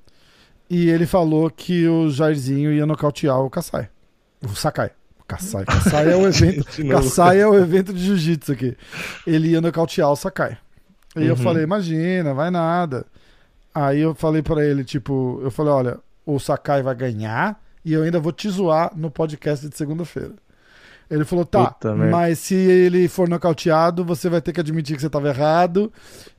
e ele falou que o Jairzinho ia nocautear o Kassai. O Sakai. O Kassai. Kassai é o evento. Kassai é o evento de jiu-jitsu aqui. Ele ia nocautear o Sakai. E eu Uhum. falei, imagina, vai nada. Aí eu falei pra ele, tipo, eu falei, olha, o Sakai vai ganhar e eu ainda vou te zoar no podcast de segunda-feira. Ele falou, tá, Puta mas se ele for nocauteado, você vai ter que admitir que você tava errado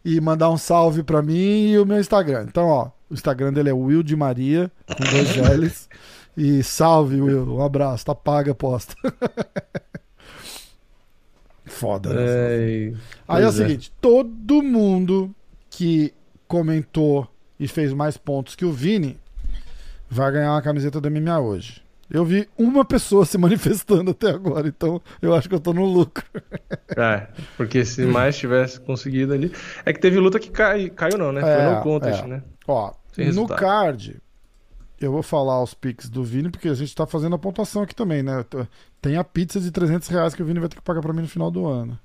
e mandar um salve pra mim e o meu Instagram. Então, ó, o Instagram dele é Will de Maria, com dois L's. E salve, Will. Um abraço. Tá paga a aposta. Foda, né? É, Aí é o é. seguinte, todo mundo que comentou e fez mais pontos que o Vini vai ganhar uma camiseta do MMA hoje. Eu vi uma pessoa se manifestando até agora, então eu acho que eu tô no lucro. É, porque se mais tivesse conseguido ali. É que teve luta que cai, caiu, não, né? É, Foi no contest, é. né? Ó, no card, eu vou falar os pics do Vini, porque a gente tá fazendo a pontuação aqui também, né? Tem a pizza de 300 reais que o Vini vai ter que pagar pra mim no final do ano.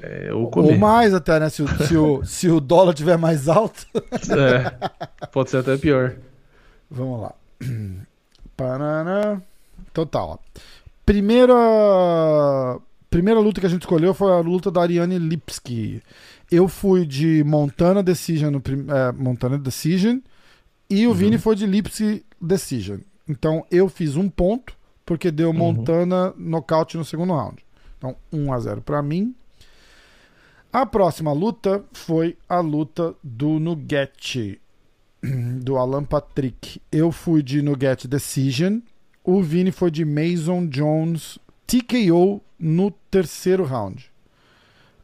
É, ou. Ou mais até, né? Se, o- se, o, se o dólar tiver mais alto. É, pode ser até pior. Vamos lá. Parará. Então tá, ó. Primeira, primeira luta que a gente escolheu foi a luta da Ariane Lipski. Eu fui de Montana Decision no é, Montana Decision e o Vini foi de Lipski Decision. Então eu fiz um ponto porque deu Montana nocaute no segundo round. Então 1 a 0 pra mim. A próxima luta foi a luta do Nugget do Alan Patrick. Eu fui de Nugget Decision. O Vini foi de Mason Jones TKO no terceiro round.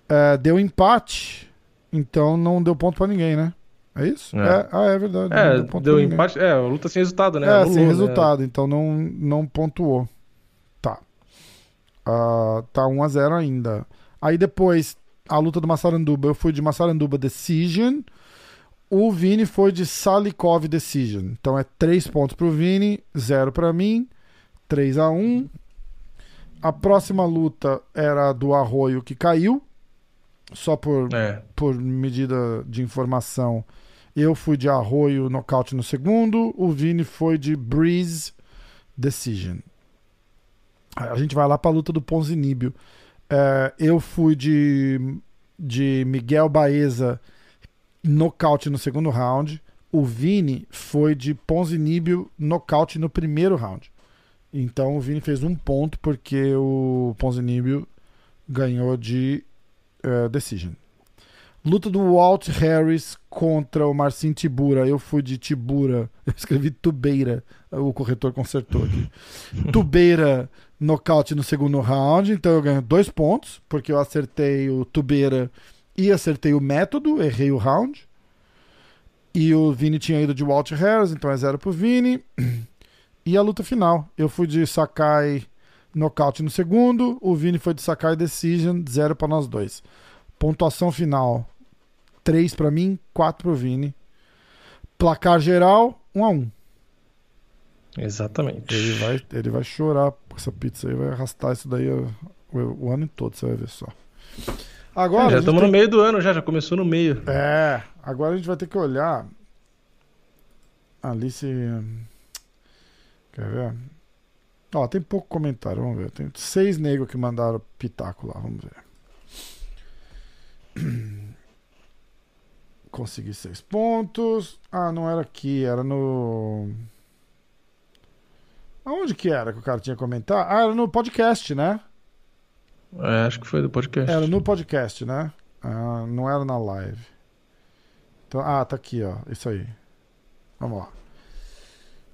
É, deu empate, então não deu ponto pra ninguém, né? É isso? É. É, ah, é verdade. É, deu ninguém. empate. É, luta sem resultado, né? É, Anulou, sem né? resultado, então não, não pontuou. Tá. Ah, tá 1x0 ainda. Aí depois, a luta do Massaranduba. Eu fui de Massaranduba Decision. O Vini foi de Salikov Decision. Então é 3 pontos pro Vini, 0 pra mim. 3 a 1 A próxima luta era do Arroio que caiu. Só por É, por medida de informação, eu fui de Arroio nocaute no segundo, o Vini foi de Breeze Decision. A gente vai lá para a luta do Ponzinibio. É, eu fui de, de Miguel Baeza nocaute no segundo round. O Vini foi de Ponzinibio nocaute no primeiro round. Então o Vini fez um ponto porque o Ponzinibio ganhou de eh, Decision. Luta do Walt Harris contra o Marcin Tibura. Eu fui de Tibura. Eu escrevi Tubeira. O corretor consertou aqui. Tubeira nocaute no segundo round. Então eu ganho dois pontos, porque eu acertei o Tubeira e acertei o método, errei o round. E o Vini tinha ido de Walt Harris, então é zero pro Vini. E a luta final. Eu fui de Sakai nocaute no segundo. O Vini foi de Sakai Decision, zero para nós dois. Pontuação final: 3 para mim, 4 pro Vini. Placar geral: 1 a 1 Exatamente. Ele vai, ele vai chorar com essa pizza aí, vai arrastar isso daí o, o- o ano todo, você vai ver só. Agora. É, já estamos tem- no meio do ano, já, já começou no meio. É, agora a gente vai ter que olhar ali se. Quer ver? Ó, tem pouco comentário, vamos ver. Tem seis negros que mandaram pitaco lá, vamos ver. Consegui seis pontos. Ah, não era aqui, era no. Aonde que era que o cara tinha comentar? Ah, era no podcast, né? É, acho que foi do podcast. Era no podcast, né? Ah, não era na live. Então, ah, tá aqui, ó. Isso aí. Vamos lá.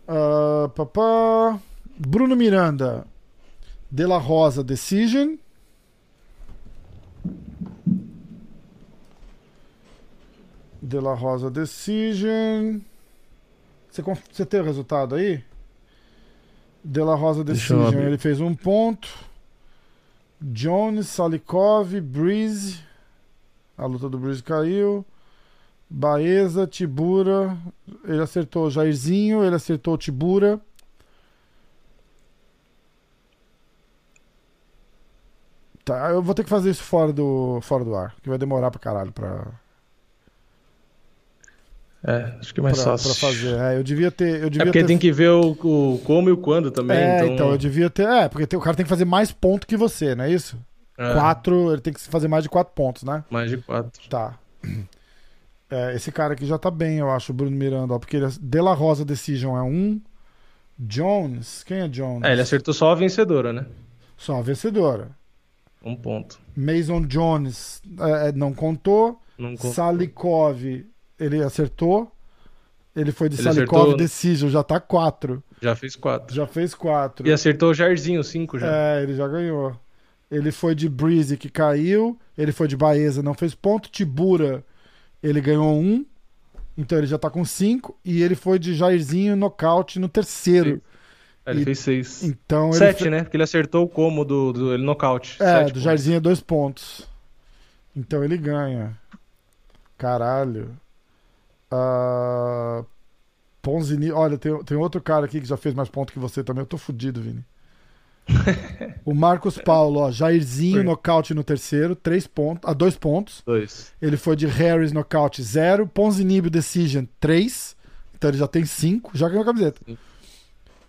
Ah, papá. Bruno Miranda. De La Rosa Decision. De La Rosa Decision. Você, você tem o resultado aí? De La Rosa Decision. Ele fez um ponto. Jones, Salikov, Breeze. A luta do Breeze caiu. Baeza, Tibura. Ele acertou Jairzinho, ele acertou Tibura. Tá, eu vou ter que fazer isso fora do, fora do ar, que vai demorar pra caralho pra, É, acho que é mais pra, fácil. pra fazer. É, eu devia ter. Eu É devia porque ter... tem que ver o, o como e o quando também. É, então, então... eu devia ter. É, porque tem- o cara tem que fazer mais ponto que você, não é isso? é, Quatro, ele tem que fazer mais de quatro pontos, né? Mais de quatro. Tá. É, esse cara aqui já tá bem, eu acho, o Bruno Miranda, ó, porque ele, De La Rosa Decision é um. Jones, quem é Jones? É, ele acertou só a vencedora, né? Só a vencedora. Um ponto. Mason Jones é, não contou. Não conta. Salikov, ele acertou. Ele foi de Ele Salikov acertou- Decision, já tá quatro. Já fez quatro. Já fez quatro. E acertou o Jairzinho, cinco já. É, ele já ganhou. Ele foi de Breeze, que caiu. Ele foi de Baeza, não fez ponto. Tibura, ele ganhou um. Então ele já tá com cinco. E ele foi de Jairzinho nocaute no terceiro. É, ele e- fez seis. Então ele Sete, fe- né? Porque ele acertou o como do, do ele nocaute. É, do pontos. Jairzinho é dois pontos. Então ele ganha. Caralho. Ah, Ponzini. Olha, tem, tem outro cara aqui que já fez mais pontos que você também. Eu tô fudido, Vini. o Marcos Paulo, ó. Jairzinho nocaute no terceiro, três pontos. Ah, dois pontos. Dois. Ele foi de Harris nocaute, zero. Ponzinibio Decision, três. Então ele já tem cinco. Já ganhou a camiseta. Sim.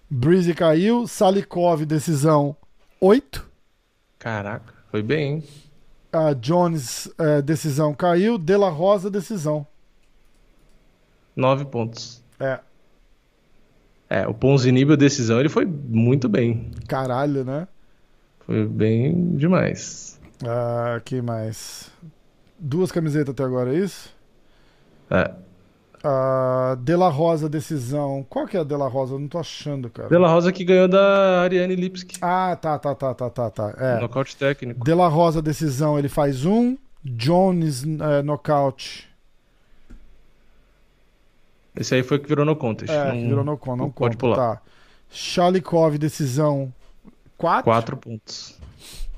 Breezy caiu. Salikov, decisão, oito. Caraca, foi bem, hein? A Jones, eh, decisão caiu. De La Rosa, decisão. Nove pontos. É, É, o Ponzinibbio, decisão, ele foi muito bem. caralho, né? Foi bem demais. Ah, que mais? Duas camisetas até agora, é isso? É. Ah, De La Rosa, decisão. Qual que é a De La Rosa? Eu não tô achando, cara. De La Rosa que ganhou da Ariane Lipski. Ah, tá, tá, tá, tá, tá, tá. É. Nocaute técnico. De La Rosa, decisão, ele faz um. Jones, eh, nocaute. Esse aí foi que virou no contest. É, Não- virou no con, não pode conta. pular. Tá. Shalikov, decisão, quatro. Quatro pontos.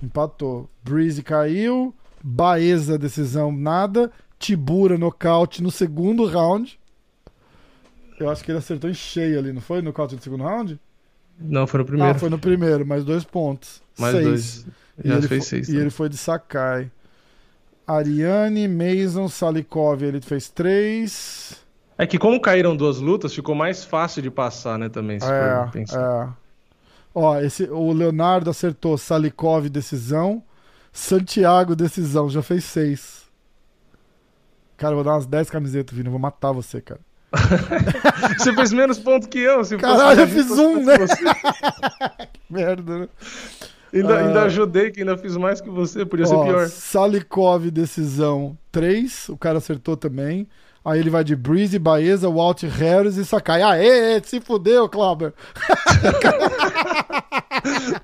Empatou. Breeze caiu. Baeza, decisão, nada. Tibura, nocaute no segundo round. Eu acho que ele acertou em cheio ali, não foi? Nocaute no segundo round? Não, foi no primeiro. Ah, foi no primeiro, mais dois pontos. Mais seis. dois. E Já ele fez seis. E também. ele foi de Sakai. Ariane, Mason, Salikov, ele fez três. É que como caíram duas lutas, ficou mais fácil de passar, né, também, se for É, pensar. é. Ó, esse, o Leonardo acertou Salikov, decisão. Santiago, decisão, já fez seis. Cara, eu vou dar umas 10 camisetas, Vini. Eu vou matar você, cara. Você fez menos ponto que eu. Se Caralho, eu fiz um, né? Merda, né? Ainda, Ah. ainda ajudei, que ainda fiz mais que você, podia ser Ó, pior. Salikov, decisão 3. O cara acertou também. Aí ele vai de Breeze, Baeza, Walt Harris e Sakai. Aê, se fudeu, Clauber.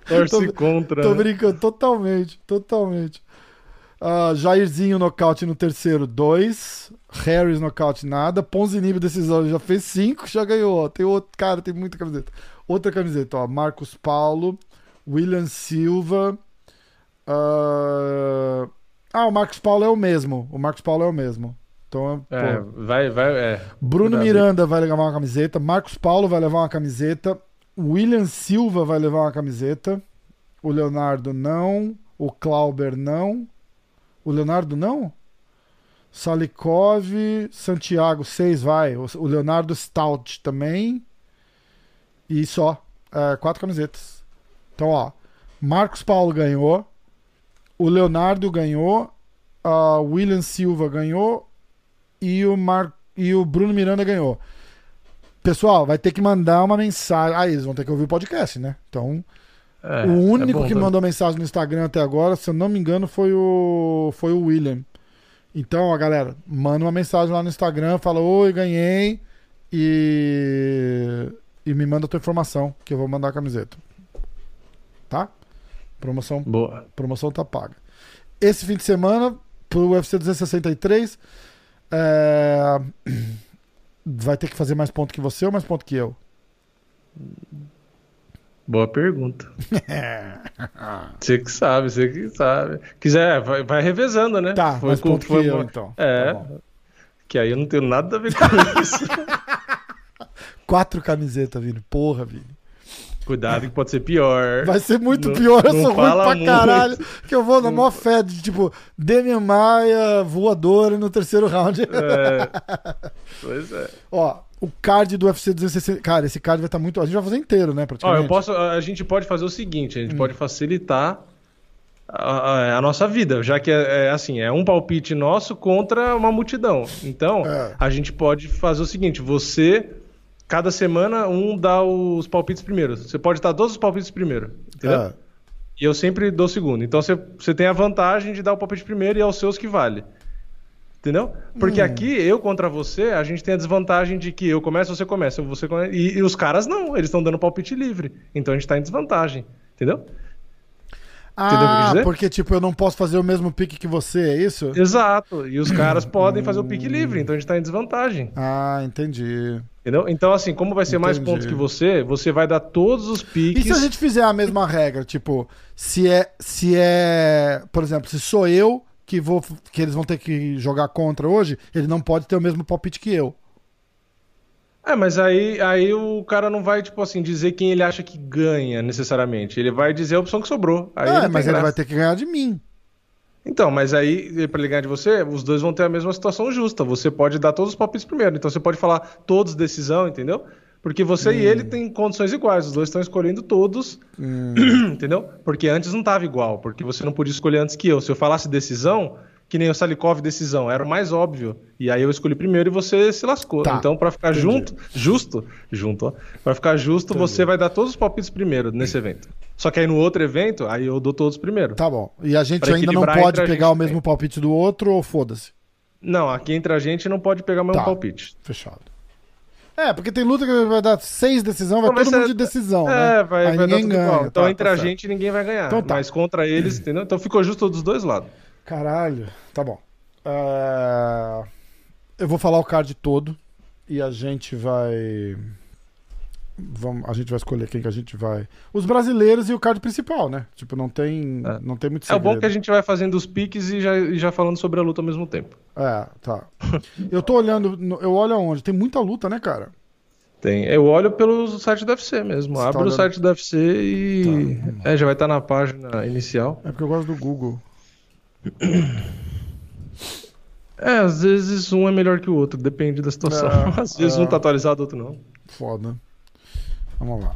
Torce tô- contra. Tô né? brincando, totalmente, totalmente. Ah, Jairzinho nocaute no terceiro, 2. Harris nocaute nada. Ponzinibio decisão, já fez 5, já ganhou. Tem outro, cara, tem muita camiseta. Outra camiseta, ó. Marcos Paulo, William Silva. ah, Ah, o Marcos Paulo é o mesmo. O Marcos Paulo é o mesmo. Então, pô, É, vai, vai, é. Bruno Cuidado. Miranda vai levar uma camiseta, Marcos Paulo vai levar uma camiseta, William Silva vai levar uma camiseta, o Leonardo não, o Clauber não, o Leonardo não? Salikov, Santiago, seis vai, o o Leonardo Stout também, e só, É, quatro camisetas. Então, ó, Marcos Paulo ganhou, o Leonardo ganhou, a William Silva ganhou, e o, Mar... e o Bruno Miranda ganhou. Pessoal, vai ter que mandar uma mensagem. Ah, eles vão ter que ouvir o podcast, né? Então, É, o único é que também. mandou mensagem no Instagram até agora, se eu não me engano, foi o foi o William. Então, ó, galera, manda uma mensagem lá no Instagram, fala: "Oi, ganhei" e e me manda a tua informação, que eu vou mandar a camiseta. Tá? Promoção Boa. promoção tá paga. Esse fim de semana, pro UFC 263, é, vai ter que fazer mais ponto que você ou mais ponto que eu? Boa pergunta. Você que sabe, você que sabe. Quiser, vai, vai revezando, né? Tá, mais com- ponto que foi eu, uma- então. É. Tá bom. que aí eu não tenho nada a ver com isso. Quatro camisetas, Vini. Porra, Vini. Cuidado que pode ser pior. Vai ser muito Não- pior, eu sou ruim pra muito. caralho. Que eu vou na maior fé de tipo, Demian Maia, voadora no terceiro round. É. Pois é. Ó, o card do UFC 260. Cara, esse card vai estar muito. A gente vai fazer inteiro, né? Ó, Praticamente. eu posso, a gente pode fazer o seguinte, a Hum. gente pode facilitar a, a- a nossa vida, já que é, é assim, é um palpite nosso contra uma multidão. Então, É. a gente pode fazer o seguinte, você cada semana um dá os palpites primeiro. Você pode dar todos os palpites primeiro, entendeu? É. E eu sempre dou segundo. Então você, você tem a vantagem de dar o palpite primeiro e é os seus que vale. Entendeu? Porque Hum. aqui, eu contra você, a gente tem a desvantagem de que eu começo, você começa, você começa. E, e os caras não, eles estão dando palpite livre. Então a gente tá em desvantagem. Entendeu? Entendeu o que eu quis Ah, porque, tipo, eu não posso fazer o mesmo pique que você, é isso? Exato. E os caras podem fazer o pique livre, então a gente tá em desvantagem. Ah, entendi. Entendeu? Então, assim, como vai ser mais Entendi. pontos que você, você vai dar todos os E piques. se a gente fizer a mesma regra, tipo, se é, se é, por exemplo, se sou eu que vou, que eles vão ter que jogar contra hoje, ele não pode ter o mesmo palpite que eu. É, mas aí, aí o cara não vai, tipo assim, dizer quem ele acha que ganha necessariamente. Ele vai dizer a opção que sobrou. Aí é, não mas ele vai ter que ganhar de mim. Então, mas aí, pra ele ganhar de você, os dois vão ter a mesma situação justa. Você pode dar todos os palpites primeiro. Então você pode falar todos decisão, entendeu? Porque você e Hum. ele têm condições iguais. Os dois estão escolhendo todos, Hum. entendeu? Porque antes não tava igual. Porque você não podia escolher antes que eu. Se eu falasse decisão, que nem o Salikov decisão, era o mais óbvio. E aí eu escolhi primeiro e você se lascou. Tá, Então, pra ficar entendi. junto, justo, junto, ó. Pra ficar justo, Entendi. você vai dar todos os palpites primeiro nesse evento. Só que aí no outro evento, aí eu dou todos primeiro. Tá bom. E a gente Pra ainda não pode pegar o mesmo palpite do outro ou foda-se? Não, aqui entre a gente não pode pegar o mesmo Tá. palpite. Fechado. É, porque tem luta que vai dar seis decisão, vai mas todo mundo é- de decisão, É, né? vai, Aí vai dar ninguém tudo ganha. igual. Então Tá, entre tá a certo. gente ninguém vai ganhar. Então tá. Mas contra eles, entendeu? Então ficou justo dos dois lados. Caralho. Tá bom. É, Eu vou falar o card todo e a gente vai. Vamos... A gente vai escolher quem que a gente vai. Os brasileiros e o card principal, né? Tipo, não tem, É. não tem muito É o segredo. bom que a gente vai fazendo os piques e já, e já falando sobre a luta ao mesmo tempo. É, tá. Eu tô olhando. Eu olho aonde? Tem muita luta, né, cara? Tem. Eu olho pelo site do UFC mesmo. Você tá Abre o olhando- site do UFC e. É, já vai estar na página inicial. É porque eu gosto do Google. É, às vezes um é melhor que o outro, depende da situação. É, às vezes é. um tá atualizado, outro não. Foda. Vamos lá.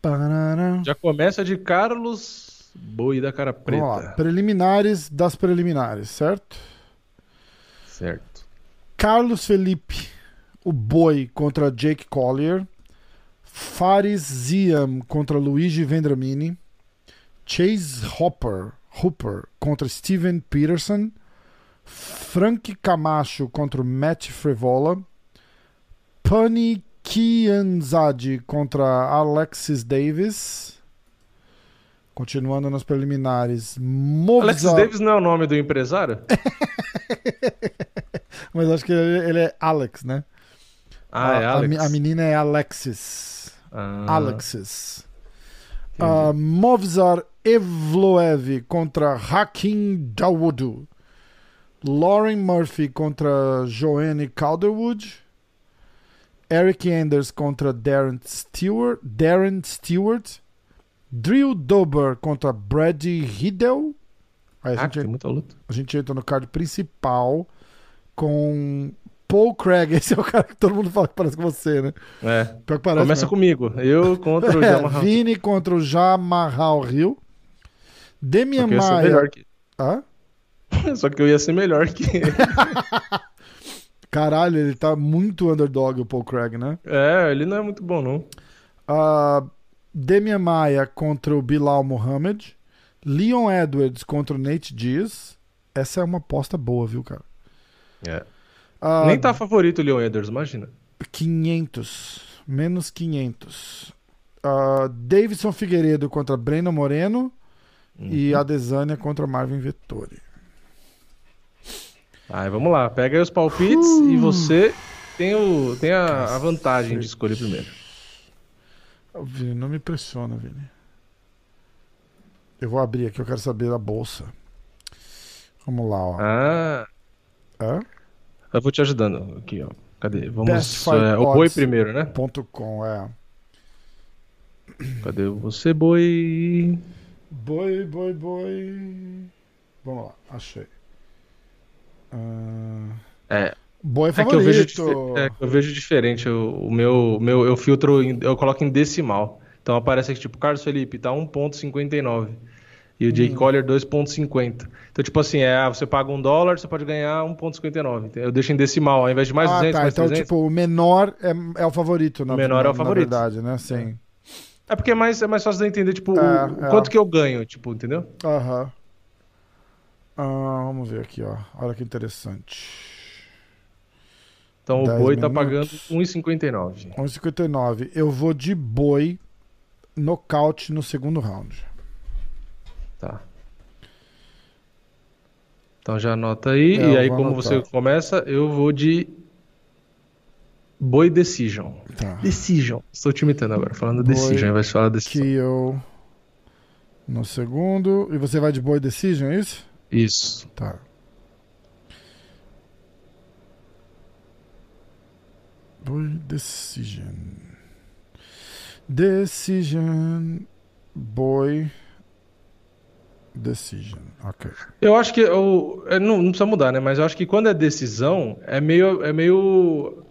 Parará. Já começa de Carlos Boi da cara preta. Vamos lá. Preliminares das preliminares, certo? Certo. Carlos Felipe, o Boi contra Jake Collier. Faris Ziam contra Luigi Vendramini. Chase Hopper, Hooper contra Steven Peterson. Frank Camacho contra Matt Frivola. Pani Kianzadi contra Alexis Davis. Continuando nas preliminares. Movza... Alexis Davis não é o nome do empresário? Mas acho que ele, é Alex, né? Ah, é a, a Alex. mi- a menina é Alexis. Ah, Alexis. Uh, Movzar Evloev contra Hakim Dawood. Lauren Murphy contra Joanne Calderwood. Eric Anders contra Darren Stewart. Darren Stewart. Drew Dober contra Brady Riddle. Aí a Ah, gente, muita luta. a gente entra no card principal com Paul Craig. Esse é o cara que todo mundo fala que parece com você, né? É. Pior que parece Começa mesmo. comigo. Eu contra o É. Vini contra o Jamarral Hill. Demian Só que eu ia ser Maia. melhor que... Hã? Só que eu ia ser melhor que ele. Caralho, ele tá muito underdog, o Paul Craig, né? É, ele não é muito bom, não. Ah, Demian Maia contra o Bilal Mohamed. Leon Edwards contra o Nate Diaz. Essa é uma aposta boa, viu, cara? É. Ah, Nem tá favorito o Leon Edwards, imagina. 500. Menos 500. Ah, Davidson Figueiredo contra Breno Moreno. Uhum. E Adesanya contra Marvin Vettori. Aí vamos lá, pega aí os palpites Uh. e você tem, o, tem a, a vantagem de escolher primeiro. Vini, não me pressiona, Vini. Eu vou abrir aqui, eu quero saber da bolsa. Vamos lá, ó. Ah, Hã? Eu vou te ajudando aqui, ó. Cadê? Vamos. É, o boi primeiro, né? Ponto com, é. Cadê você, boi? Boi, boi, boi. Vamos lá, achei. Ah, É, boi é que eu favorito. vejo, é que eu vejo diferente. O, o meu, o meu, eu filtro, em- eu coloco em decimal. Então aparece aqui, tipo, Carlos Felipe tá 1,59. E o Jay Hum. Collier 2,50. Então, tipo assim, é, ah, você paga um dólar, você pode ganhar 1,59. Eu deixo em decimal, ao invés de mais ah, 200, tá. mais Então, 300. tipo, o menor é, é o favorito. Na, O menor é o favorito. Na verdade, né? Sim. É porque é mais, é mais fácil de entender, tipo, o- É, o é. quanto que eu ganho, tipo, entendeu? Aham. Ah, vamos ver aqui, ó. Olha que interessante. Então o 10 boi tá minutos. pagando 1,59. 1,59. Eu vou de boi nocaute no segundo round. Tá. Então já anota aí. Eu e aí, como anotar. você começa, eu vou de Boi Decision. Tá. Decision. Estou te imitando agora, falando Boi Decision, de falar Decision. Kill no segundo. E você vai de boi decision, é isso? Isso. Tá. Boi decision. Decision. Boi. Decision. Ok. Eu acho que eu, é, não, não precisa mudar, né? Mas eu acho que quando é decisão, é meio, é meio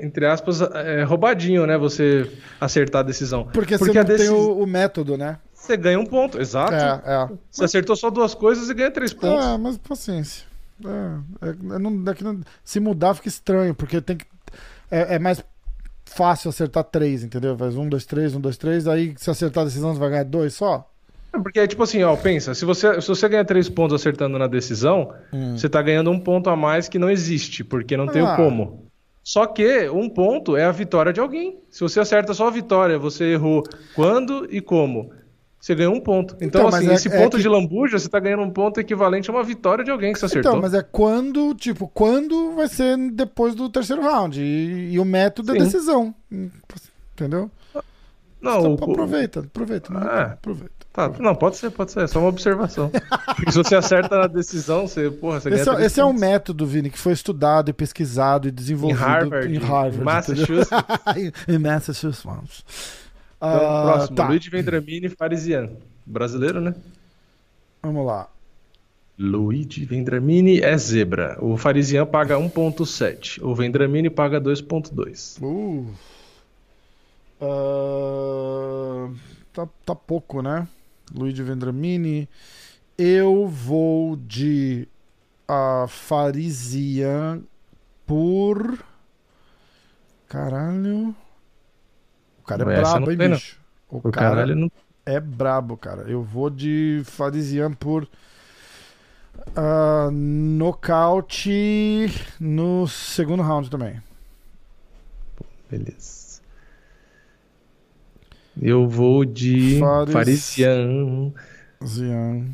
entre aspas, é roubadinho, né? Você acertar a decisão. Porque, Porque você não tem decis- o, o método, né? Você ganha um ponto, exato. É, é. Você acertou só duas coisas e ganha três pontos. Ah, mas paciência. É, é, é não- é não- se mudar fica estranho, porque tem que. É, é mais fácil acertar três, entendeu? Faz um, dois, três, um, dois, três. Aí se acertar a decisão, você vai ganhar dois só? É, Porque é tipo assim, ó, pensa, se você, se você ganha três pontos acertando na decisão, você tá ganhando um ponto a mais que não existe, porque não tem Ah. o como. Só que um ponto é a vitória de alguém. Se você acerta só a vitória, você errou quando e como. Você ganhou um ponto. Então, Então, assim, é- esse é ponto que- de lambuja, você tá ganhando um ponto equivalente a uma vitória de alguém que você acertou. Então, mas é quando, tipo, quando vai ser depois do terceiro round. E, e o método é Sim. decisão. Entendeu? Não, Então, o- aproveita, aproveita. É. aproveita. Tá, não, pode ser, pode ser, é só uma observação. Porque se você acerta na decisão, você, porra, você ganha Esse, é, esse é um método, Vini, que foi estudado e pesquisado e Em desenvolvido Harvard, em Harvard. Massachusetts. em Massachusetts. Então, Ah, próximo, tá, Luigi Vendramini Farisian. Brasileiro, né? vamos lá. Luigi Vendramini é zebra. O Farisian paga 1.7. O Vendramini paga 2.2. Uh. Ah, tá, tá pouco, né? Luigi Vendramini. Eu vou de a Farisian por. Caralho. O cara é essa brabo, hein, tem, não. bicho? O O cara caralho não. é brabo, cara. Eu vou de Farisian por ah, nocaute no segundo round também. Beleza. Eu vou de Fares- Farisian. Zian,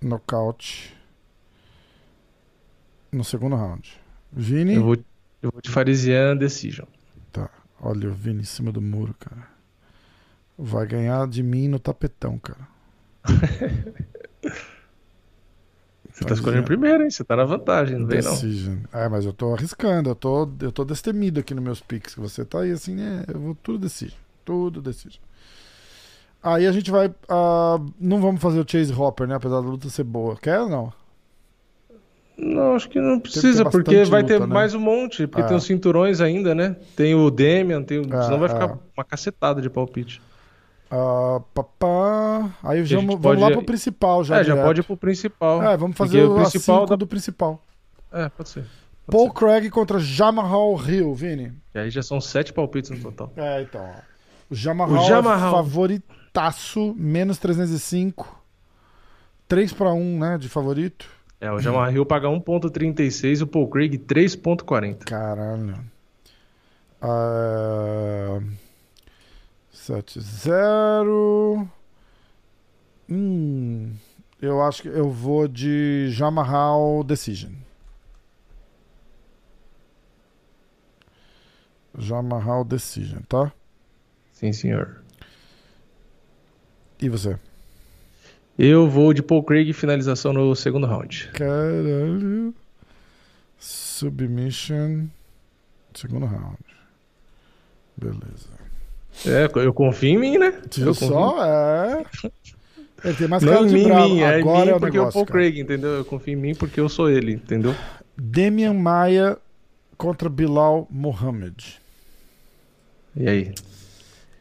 nocaute no segundo round. Vini, Eu vou, eu vou de Farisian Decision. tá. Olha o Vini em cima do muro, cara. Vai ganhar de mim no tapetão, cara. Você tá escolhendo primeiro, hein? Você tá na vantagem, não vem não. Decision. É, mas eu tô arriscando, eu tô, eu tô destemido aqui nos meus picks. Você tá aí assim, né? Eu vou tudo decision. Tudo decision. Aí a gente vai. ah, não vamos fazer o Chase Hopper, né? Apesar da luta ser boa. Quer ou não? Não, acho que não ter precisa, porque vai ter luta, né? mais um monte. Porque Ah. tem os cinturões ainda, né? Tem o Demian, tem o... Ah, senão vai ficar uma cacetada de palpite. Ah, papá. Aí a já, vamos pode- lá pro principal já. é, já direto. pode ir pro principal. É, vamos fazer o o principal dá- do principal. É, pode ser. Pode Paul ser. Craig contra Jamahal Hill, Vini. E aí já são sete palpites no total. É, então. O Jamahal, O Jamahal. é favoritaço, menos 305. 3 para 1, né, de favorito. É, o Jamar Hill paga 1.36 e o Paul Craig 3.40. Caralho. Ah, 7-0. Hum, eu acho que eu vou de Jamahal Decision. Jamahal Decision, tá? Sim, senhor. E você? Eu vou de Paul Craig finalização no segundo round. Caralho. Submission. Segundo round. Beleza. É, eu confio em mim, né? Viu Eu confio só? É. Ele tem mais Não cara de mim, bravo. mim, é Agora mim é o porque é o negócio, Paul cara. Craig, entendeu? Eu confio em mim porque eu sou ele, entendeu? Demian Maia contra Bilal Mohamed. E aí?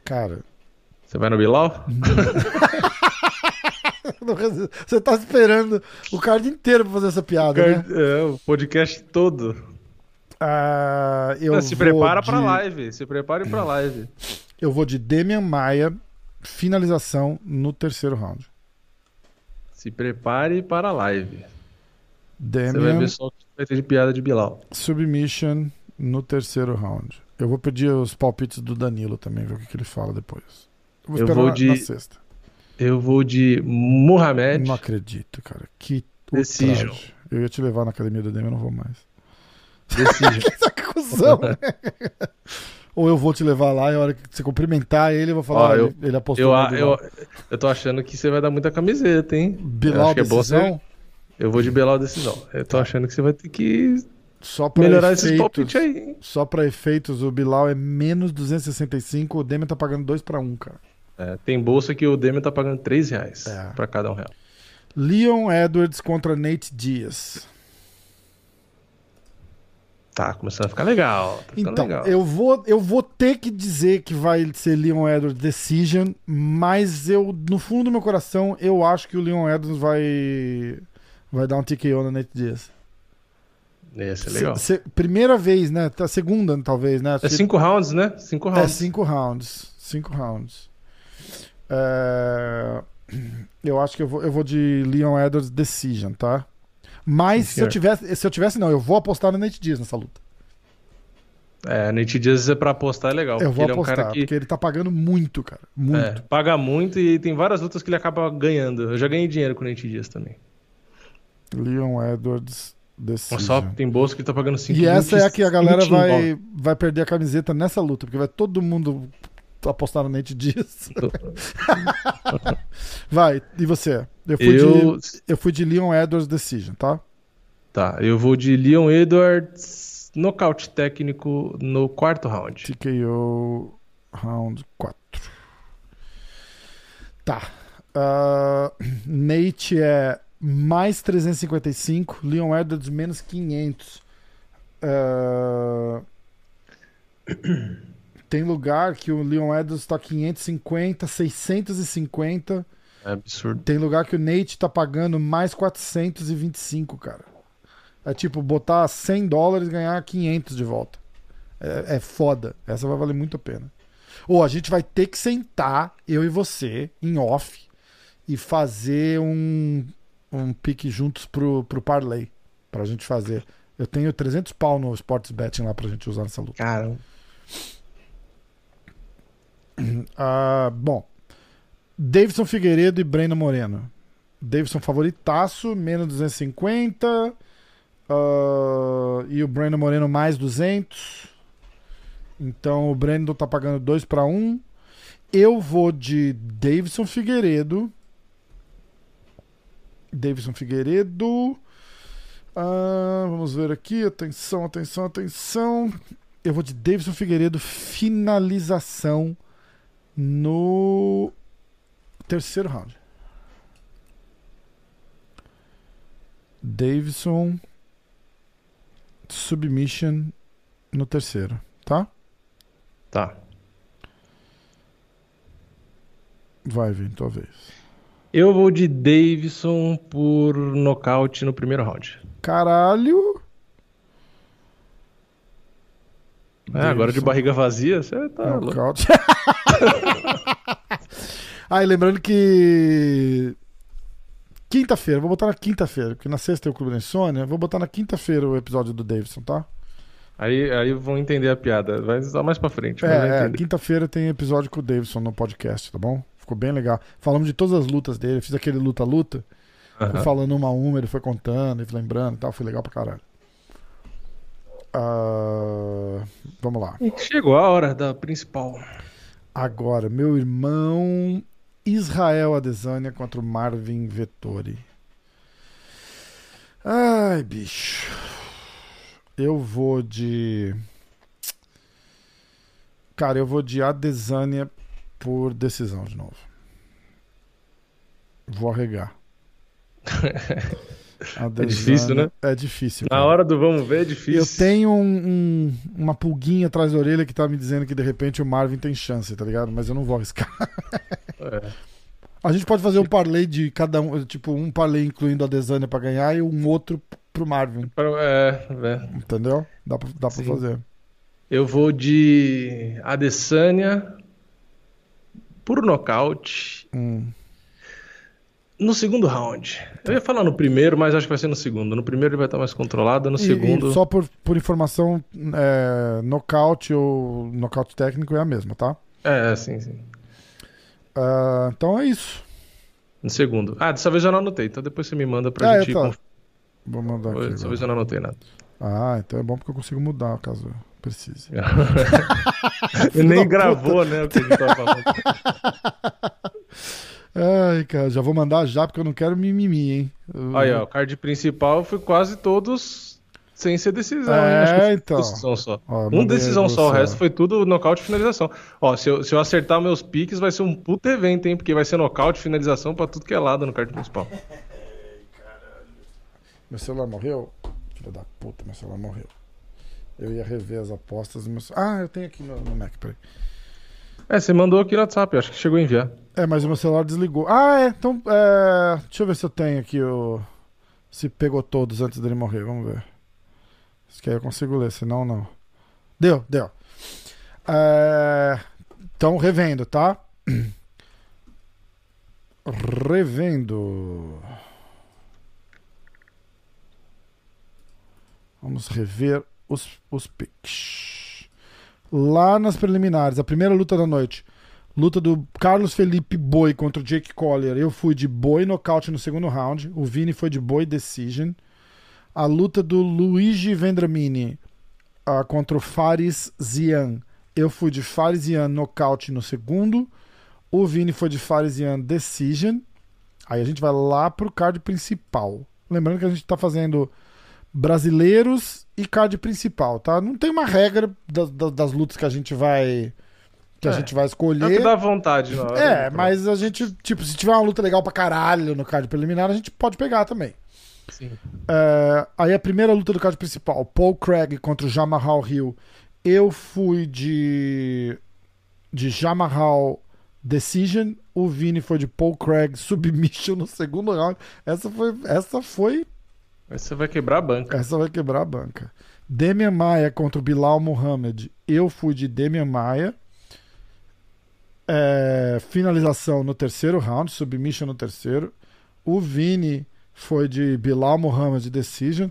Cara, Você vai no Bilal? você tá esperando o card inteiro pra fazer essa piada, né? É, o podcast todo. Ah, eu Não, se prepara de, pra live. Se prepare pra live. Eu vou de Demian Maia, finalização no terceiro round. Se prepare para a live. Você vai Demian ver só o que vai ter de piada de Bilal. Submission no terceiro round. Eu vou pedir os palpites do Danilo também, ver o que, que ele fala depois. Eu vou Eu vou de- na sexta. Eu vou de Muhammad. Não acredito, cara. Que Decision. Eu ia te levar na academia do Demian, eu não vou mais. Decision. Que cuzão, né? Ou eu vou te levar lá e a hora que você cumprimentar ele, eu vou falar, Ó, "Ah, eu- ele, ele apostou eu, no a- Bilal." eu, eu tô achando que você vai dar muita camiseta, hein? eu Bilal acho que é bom decisão, Eu vou de Bilal decisão. Eu tô achando que você vai ter que só pra melhorar esses efeitos, palpites aí? Só pra efeitos, o Bilal é menos 265, o Demian tá pagando 2 pra 1, cara. É, tem bolsa que o Demian tá pagando 3 reais É. pra cada um real. Leon Edwards contra Nate Diaz. Tá, começando a ficar legal. Tá Então, legal. eu vou, eu vou ter que dizer que vai ser Leon Edwards Decision, mas eu, no fundo do meu coração, eu acho que o Leon Edwards vai vai dar um TKO na Nate Diaz. Esse é legal. Se- se- primeira vez, né? Tá segunda, talvez, né? É 5 rounds, né? 5 É rounds. cinco rounds. Cinco rounds. É, Eu acho que eu vou, eu vou de Leon Edwards Decision, tá? Mas Sim, se eu tivesse, se eu tivesse, não, eu vou apostar no Nate Diaz nessa luta. É, Nate Diaz é pra apostar é legal. eu vou ele é um apostar, que porque ele tá pagando muito, cara. Muito. é, paga muito e tem várias lutas que ele acaba ganhando. Eu já ganhei dinheiro com o Nate Diaz também. Leon Edwards Decision. Mas só tem bolsa que tá pagando 5 E essa é a que a galera vai, vai perder a camiseta nessa luta, porque vai todo mundo apostar no Nate Diaz. vai, e você? Eu fui, Eu. de, eu fui de Leon Edwards Decision, tá? Tá, eu vou de Leon Edwards, nocaute técnico no quarto round. TKO round 4. Tá. Ah, Nate é mais 355, Leon Edwards menos 500. Ah, tem lugar que o Leon Edwards tá 550, 650. É absurdo. Tem lugar que o Nate tá pagando mais 425, cara. É tipo botar 100 dólares e ganhar 500 de volta. É, é foda. Essa vai valer muito a pena. Ou a gente vai ter que sentar, eu e você, em off, e fazer um, um pique juntos pro, pro Parlay. Pra gente fazer. Eu tenho 300 pau no Sports Betting lá pra gente usar nessa luta. Cara, Ah, bom. Davidson Figueiredo e Breno Moreno. Davidson favoritaço, menos 250. ah, e o Breno Moreno mais 200. Então o Brandon tá pagando 2 para 1. Eu vou de Davidson Figueiredo. Davidson Figueiredo. Ah, vamos ver aqui. Atenção, atenção, atenção. Eu vou de Davidson Figueiredo. Finalização no terceiro round. Davidson submission no terceiro, tá? tá. Vai vir tua vez. Eu vou de Davidson por nocaute no primeiro round. Caralho! É, agora de Davidson. barriga vazia, você tá. Nocaute. ah, e lembrando que. Quinta-feira, vou botar na quinta-feira, porque na sexta tem o Clube da Insônia. Vou botar na quinta-feira o episódio do Davidson, tá? Aí, aí vão entender a piada. Vai dar mais pra frente. É, é quinta-feira tem episódio com o Davidson no podcast, tá bom? Ficou bem legal. Falamos de todas as lutas dele, fiz aquele luta-luta. Aham. falando uma a uma, ele foi contando, e lembrando e tal, foi legal pra caralho. Ah, vamos lá. Chegou a hora da principal. Agora, meu irmão Israel Adesanya contra o Marvin Vettori. Ai, bicho. Eu vou de. Cara, eu vou de Adesanya por decisão de novo. Vou arregar. Adesanya- difícil, né? É difícil. Na cara. hora do vamos ver, é difícil. Eu tenho um- um- uma pulguinha atrás da orelha que tá me dizendo que de repente o Marvin tem chance, tá ligado? Mas eu não vou arriscar. É. A gente pode fazer um parlay de cada um, tipo, um parlay incluindo a Desânia pra ganhar e um outro pro Marvin, É, é. entendeu? Dá pra, dá pra fazer. Eu vou de Adesanya por nocaute Hum. no segundo round. Eu ia falar no primeiro, mas acho que vai ser no segundo. No primeiro ele vai estar mais controlado, no E- segundo. E, só por, por informação, é, nocaute ou nocaute técnico é a mesma, tá? É, sim, sim. Ah, então é isso. No segundo. Ah, dessa vez eu não anotei, então depois você me manda pra Ah, gente. eu tô. conf- Vou mandar aqui. Dessa vez eu não anotei nada. Ah, então é bom porque eu consigo mudar caso eu precise. Ele nem gravou, né, o que a gente tava falando. Ai, cara, já vou mandar já porque eu não quero mimimi, hein? Eu- Aí, ó, o card principal foi quase todos sem ser decisão, É, então. decisão só. Ó, um decisão só, o resto foi tudo nocaute e finalização. Ó, se eu, se eu acertar meus piques, vai ser um puto evento, hein? Porque vai ser nocaute, finalização pra tudo que é lado no card principal. Meu celular morreu? Filha da puta, meu celular morreu. Eu ia rever as apostas. Meu... ce- Ah, eu tenho aqui no, no Mac, peraí. É, você mandou aqui no WhatsApp, acho que chegou a enviar. É, mas o meu celular desligou. Ah, é. Então, é... deixa eu ver se eu tenho aqui o. Se pegou todos antes dele morrer. Vamos ver. Se quer eu consigo ler, senão não. Deu, deu. É... Então, revendo, tá? Revendo. Vamos rever os, os picks. Lá nas preliminares, a primeira luta da noite. Luta do Carlos Felipe Boi contra o Jake Collier. Eu fui de Boi nocaute no segundo round. O Vini foi de Boi decision. A luta do Luigi Vendramini ah, contra o Faris Zian. Eu fui de Faris Zian nocaute no segundo. O Vini foi de Faris Zian decision. Aí a gente vai lá pro card principal. Lembrando que a gente tá fazendo brasileiros e card principal, tá? Não tem uma regra das, das- das lutas que a gente vai que a É. gente vai É o escolher. que dá vontade hora. É, mas a gente, tipo, se tiver uma luta legal pra caralho no card preliminar, a gente pode pegar também. Sim. É, aí a primeira luta do card principal, Paul Craig contra o Jamahal Hill. Eu fui de de Jamahal Decision, o Vini foi de Paul Craig Submission no segundo round. Essa foi essa foi Você vai quebrar a banca. essa vai quebrar a banca. Demian Maia contra o Bilal Muhammad. Eu fui de Demian Maia. é, finalização no terceiro round, submission no terceiro. O Vini foi de Bilal Muhammad Decision.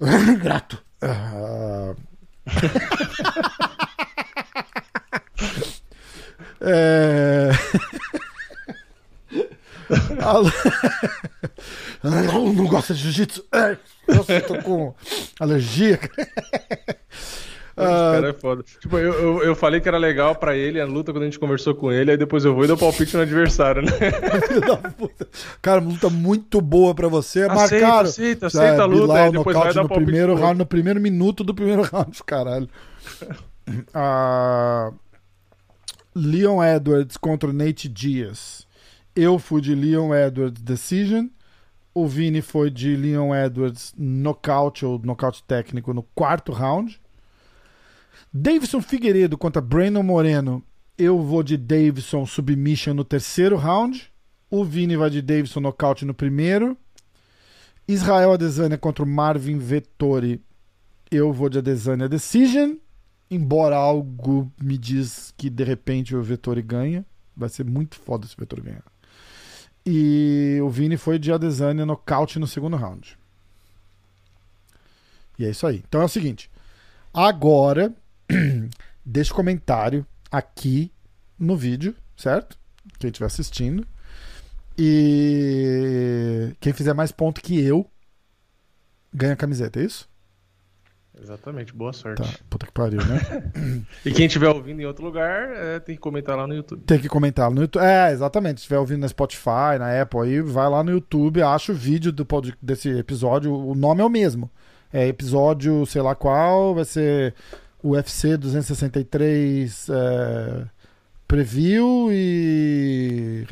Grato. Ah. é... Não, não gosta de jiu-jitsu. É, Nossa, eu tô com alergia. Esse cara é foda. Tipo, eu, eu, eu falei que era legal pra ele a luta quando a gente conversou com ele, aí depois eu vou e dou palpite no adversário, né? Cara, uma luta muito boa pra você. Aceita, Marcaram. aceita, aceita a luta, Bilal, aí depois vai dar no palpite primeiro round, no primeiro minuto do primeiro round, caralho. Ah, Leon Edwards contra Nate Diaz. Eu fui de Leon Edwards Decision. O Vini foi de Leon Edwards nocaute ou nocaute técnico no quarto round. Davidson Figueiredo contra Brandon Moreno. Eu vou de Davidson submission no terceiro round. O Vini vai de Davidson nocaute no primeiro. Israel Adesanya contra Marvin Vettori. Eu vou de Adesanya Decision. Embora algo me diz que de repente o Vettori ganha. Vai ser muito foda se o Vettori ganhar. E o Vini foi de Adesanya nocaute no segundo round. E é isso aí. Então é o seguinte. Agora, deixa o comentário aqui no vídeo, certo? Quem estiver assistindo. E quem fizer mais ponto que eu ganha a camiseta, é isso? Exatamente, boa sorte. Tá, puta que pariu, né? E quem estiver ouvindo em outro lugar, é, tem que comentar lá no YouTube. Tem que comentar no YouTube. É, exatamente. Se estiver ouvindo na Spotify, na Apple, aí vai lá no YouTube, acha o vídeo do, desse episódio. O nome é o mesmo. É episódio, sei lá qual, vai ser UFC 263 é, Preview e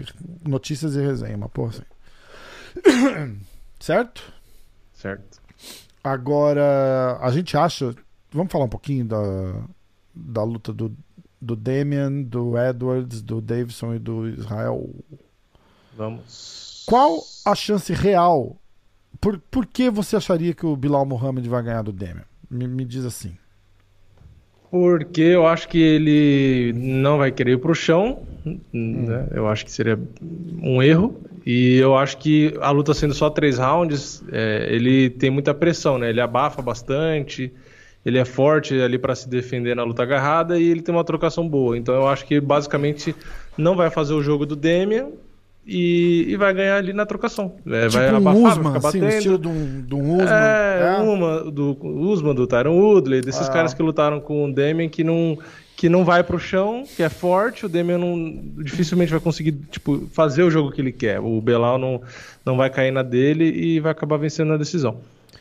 notícias e resenha, uma porra assim. certo? Certo. Agora, a gente acha. Vamos falar um pouquinho da, da luta do, do Damian, do Edwards, do Davidson e do Israel. Vamos. Qual a chance real? Por, por que você acharia que o Bilal Muhammad vai ganhar do Damian? Me, me diz assim. Porque eu acho que ele não vai querer ir pro chão, né? Eu acho que seria um erro. E eu acho que a luta sendo só três rounds, é, ele tem muita pressão, né? Ele abafa bastante, ele é forte ali para se defender na luta agarrada e ele tem uma trocação boa. Então eu acho que basicamente não vai fazer o jogo do Demian e, e vai ganhar ali na trocação. É, vai tipo um abafar, vai Usman, ficar assim, o batendo. estilo de um, de um Usman. É, É. uma do Usman, do Tyron Woodley, desses Ah. caras que lutaram com o Damian que não, que não vai pro chão, que é forte, o Damian não, dificilmente vai conseguir tipo, fazer o jogo que ele quer. O Belal não, não vai cair na dele e vai acabar vencendo na decisão.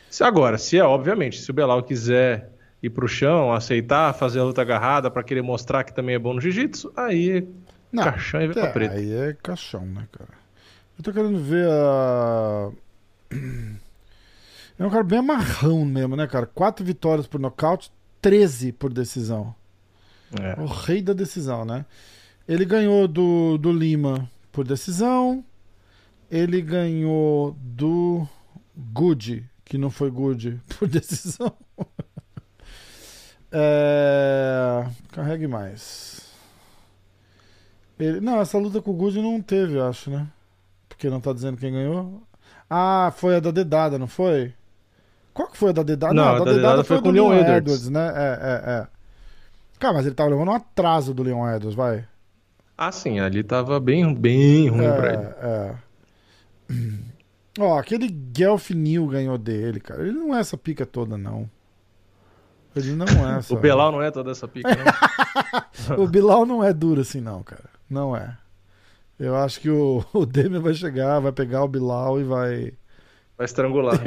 Se agora, se é, obviamente, se o Belal quiser ir pro chão, aceitar, fazer a luta agarrada para querer mostrar que também é bom no jiu-jitsu, aí Não, caixão e pra é, preto. aí é caixão, né, cara? Eu tô querendo ver a. É um cara bem amarrão mesmo, né, cara? Quatro vitórias por nocaute, 13 por decisão. É. O rei da decisão, né? Ele ganhou do, do Lima por decisão. Ele ganhou do Good, que não foi Good, por decisão. É, Carregue mais. Ele... Não, essa luta com o Good não teve, eu acho, né? Porque não tá dizendo quem ganhou. Ah, foi a da dedada, não foi? Qual que foi a da dedada? Não, a a da da dedada foi do com o Leon Leon Edwards. né? É, é, é. Cara, mas ele tava levando um atraso do Leon Edwards, vai. Ah, sim, ali tava bem, bem ruim pra ele. É, é. Ó, aquele Guelph New ganhou dele, cara. Ele não é essa pica toda, não. Ele não é essa. O Belal não é toda essa pica, não. O Bilal não é duro assim, não, cara. Não é. Eu acho que o, o Demian vai chegar, vai pegar o Bilal e vai. Vai estrangular.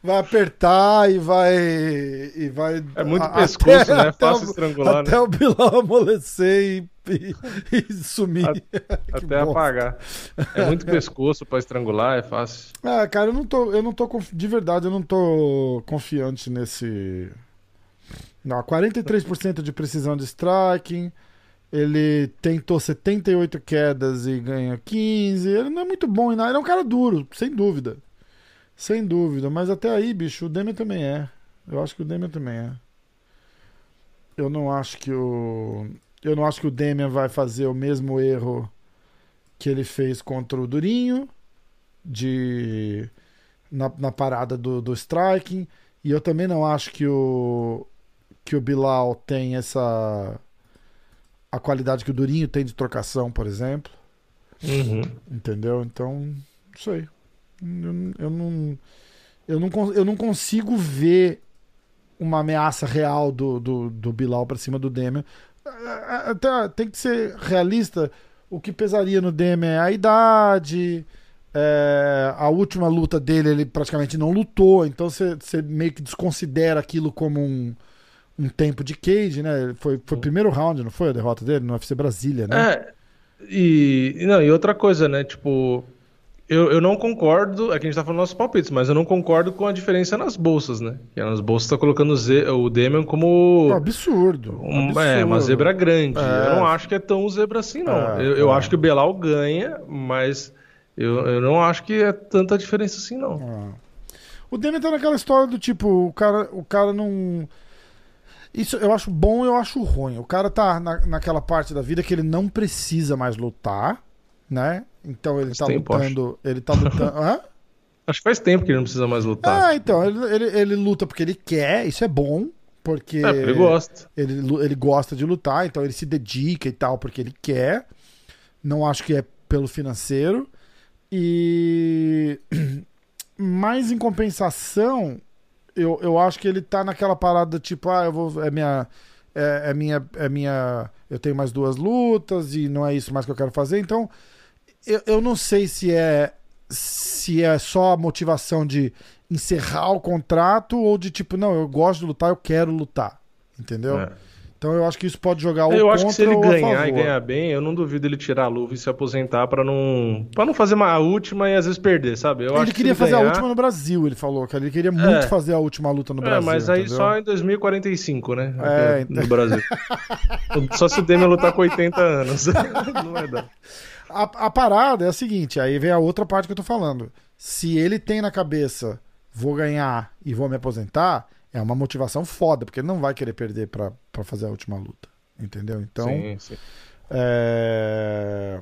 Vai apertar e vai. E vai É muito a- pescoço, né? Fácil o- estrangular, Até né? o Bilal amolecer e, e- e sumir. Até bosta. apagar. É muito pescoço pra estrangular, é fácil. Ah, cara, eu não tô. Eu não tô de verdade, eu não tô confiante nesse. Não, 43% de precisão de striking. Ele tentou 78 quedas e ganha 15. Ele não é muito bom em nada. Ele é um cara duro, sem dúvida. Sem dúvida. Mas até aí, bicho, o Demian também é. Eu acho que o Demian também é. eu não acho que o. Eu não acho que o Demian vai fazer o mesmo erro que ele fez contra o Durinho, de na, na parada do, do striking. E eu também não acho que o que o Bilal tem essa a qualidade que o Durinho tem de trocação, por exemplo. Uhum. Entendeu? Então, não sei. Eu, eu não, eu, não, eu não consigo ver uma ameaça real do, do, do Bilal pra cima do Demian. Ah, Até tem que ser realista. O que pesaria no Demian é a idade. é, a última luta dele, ele praticamente não lutou. Então você meio que desconsidera aquilo como um, um tempo de cage, né? Foi, foi o primeiro round, não foi a derrota dele? No UFC Brasília, né? É, e, não, e outra coisa, né? Tipo, eu, eu não concordo, aqui a gente tá falando nossos palpites, mas eu não concordo com a diferença nas bolsas, né? Que nas bolsas tá colocando o, Z- o Demian como Um absurdo. um- absurdo. é, uma zebra grande. É. Eu não acho que é tão zebra assim, não. É, eu eu é. acho que o Belal ganha, mas eu, eu não acho que é tanta diferença assim, não. O Demian tá naquela história do tipo, o cara, o cara não. Isso eu acho bom e eu acho ruim. O cara tá na, naquela parte da vida que ele não precisa mais lutar, né? Então ele Faz tá tempo, lutando. Ele tá lutando. Hã? Acho que faz tempo que ele não precisa mais lutar. Ah, então, ele, ele, ele luta porque ele quer, isso é bom, porque É, porque ele gosta. ele, ele gosta de lutar, então ele se dedica e tal porque ele quer. Não acho que é pelo financeiro. E. Mas em compensação, eu, eu acho que ele tá naquela parada tipo, ah, eu vou. É minha. É, é minha. É minha. Eu tenho mais duas lutas e não é isso mais que eu quero fazer. Então, eu, eu não sei se é. Se é só a motivação de encerrar o contrato ou de tipo, não, eu gosto de lutar, eu quero lutar. Entendeu? É. Então eu acho que isso pode jogar ou Eu acho que se ele a ganhar e ganhar bem, eu não duvido ele tirar a luva e se aposentar pra não para não fazer uma a última e às vezes perder, sabe? Eu ele que queria ele fazer a ganhar- última no Brasil, ele falou, que ele queria muito É. fazer a última luta no É, Brasil. mas aí entendeu? só em 2045, né? É, Aqui No Brasil. só se o Demian lutar com 80 anos. não vai dar. A, a parada é a seguinte, aí vem a outra parte que eu tô falando. Se ele tem na cabeça, vou ganhar e vou me aposentar, é uma motivação foda, porque ele não vai querer perder pra fazer a última luta. Entendeu? Então, sim, sim. é...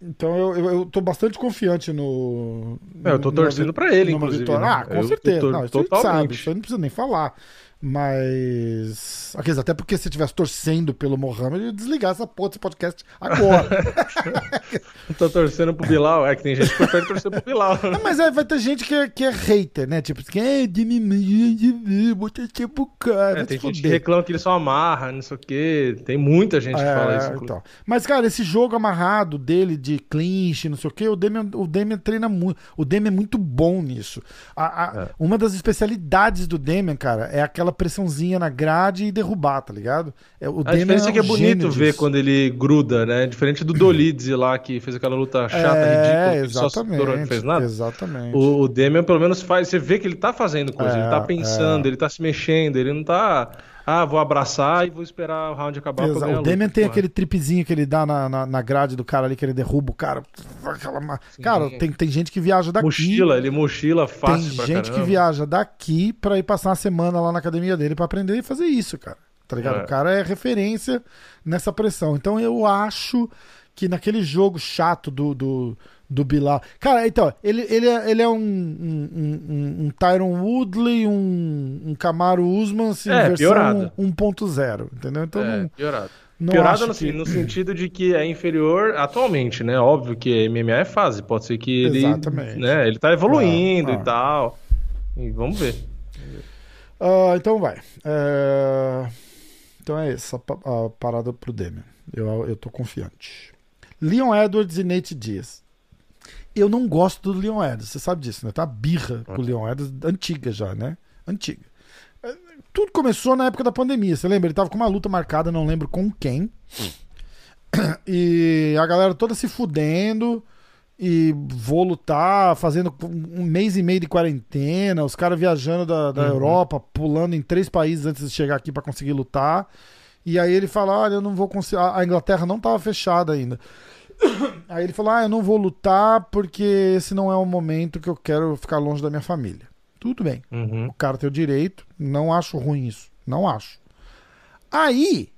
Então eu, eu, eu tô bastante confiante no. É, eu tô torcendo pra ele, inclusive, vitória. né? Ah, com Eu- certeza. tô- não, isso a gente totalmente. sabe, isso não precisa nem falar. Mas. Até porque se você estivesse torcendo pelo Mohamed, eu ia desligar essa porra desse podcast agora. Tô torcendo pro Bilal. É que tem gente que prefere torcer pro Bilal. Não, mas é, vai ter gente que é, que é hater, né? Tipo, que é de torcer pro cara. Tem gente que reclama que ele só amarra, não sei o quê. Tem muita gente que fala É, isso. inclusive. então. Mas, cara, esse jogo amarrado dele de clinch, não sei o quê, o Demian, o Demian treina muito. O Demian é muito bom nisso. A- a- É. Uma das especialidades do Demian, cara, é aquela pressãozinha na grade e derrubar, tá ligado? É, o A diferença é que é bonito ver disso. quando ele gruda, né? Diferente do Dolidze lá, que fez aquela luta chata, é, ridícula, que só se estourou, não fez nada. Exatamente. O, o Demian pelo menos faz, você vê que ele tá fazendo coisa, É, ele tá pensando, é. ele tá se mexendo, ele não tá, ah, vou abraçar e vou esperar o round acabar pra Exa- ganhar O Demian tem é. aquele tripezinho que ele dá na, na, na grade do cara ali, que ele derruba o cara. Aquela ma- Cara, tem, tem gente que viaja daqui. Mochila, ele mochila Tem fácil pra gente que caramba. viaja daqui pra ir passar uma semana lá na academia dele pra aprender e fazer isso, cara. Tá ligado? É. O cara é referência nessa pressão. Então eu acho que naquele jogo chato do, do, do Bilal. Cara, então, ele, ele, é, ele é um, um, um- um, Tyron Woodley, um, um Camaro Usman, assim, É, versão piorado. 1.0. Entendeu? Então É, não, piorado. não Piorado no, que... no sentido de que é inferior atualmente, né? Óbvio que MMA é fase, pode ser que ele, Exatamente. né, ele tá evoluindo Ah, ah. e tal. E vamos ver. Ah, então vai. É, Então é essa a parada pro Demian. Eu, eu tô confiante. Leon Edwards e Nate Diaz. Eu não gosto do Leon Edwards, você sabe disso, né? Tá birra com o Leon Edwards, antiga já, né? Antiga. É, Tudo começou na época da pandemia, você lembra? Ele tava com uma luta marcada, não lembro com quem. E a galera toda se fudendo. E vou lutar, fazendo um mês e meio de quarentena, os caras viajando da, da Uhum. Europa, pulando em três países antes de chegar aqui pra conseguir lutar. E aí ele fala: Olha, eu não vou conseguir. A a Inglaterra não tava fechada ainda. Aí ele falou: Ah, eu não vou lutar porque esse não é o momento que eu quero ficar longe da minha família. Tudo bem. Uhum. O cara tem o direito, não acho ruim isso. Não acho. Aí,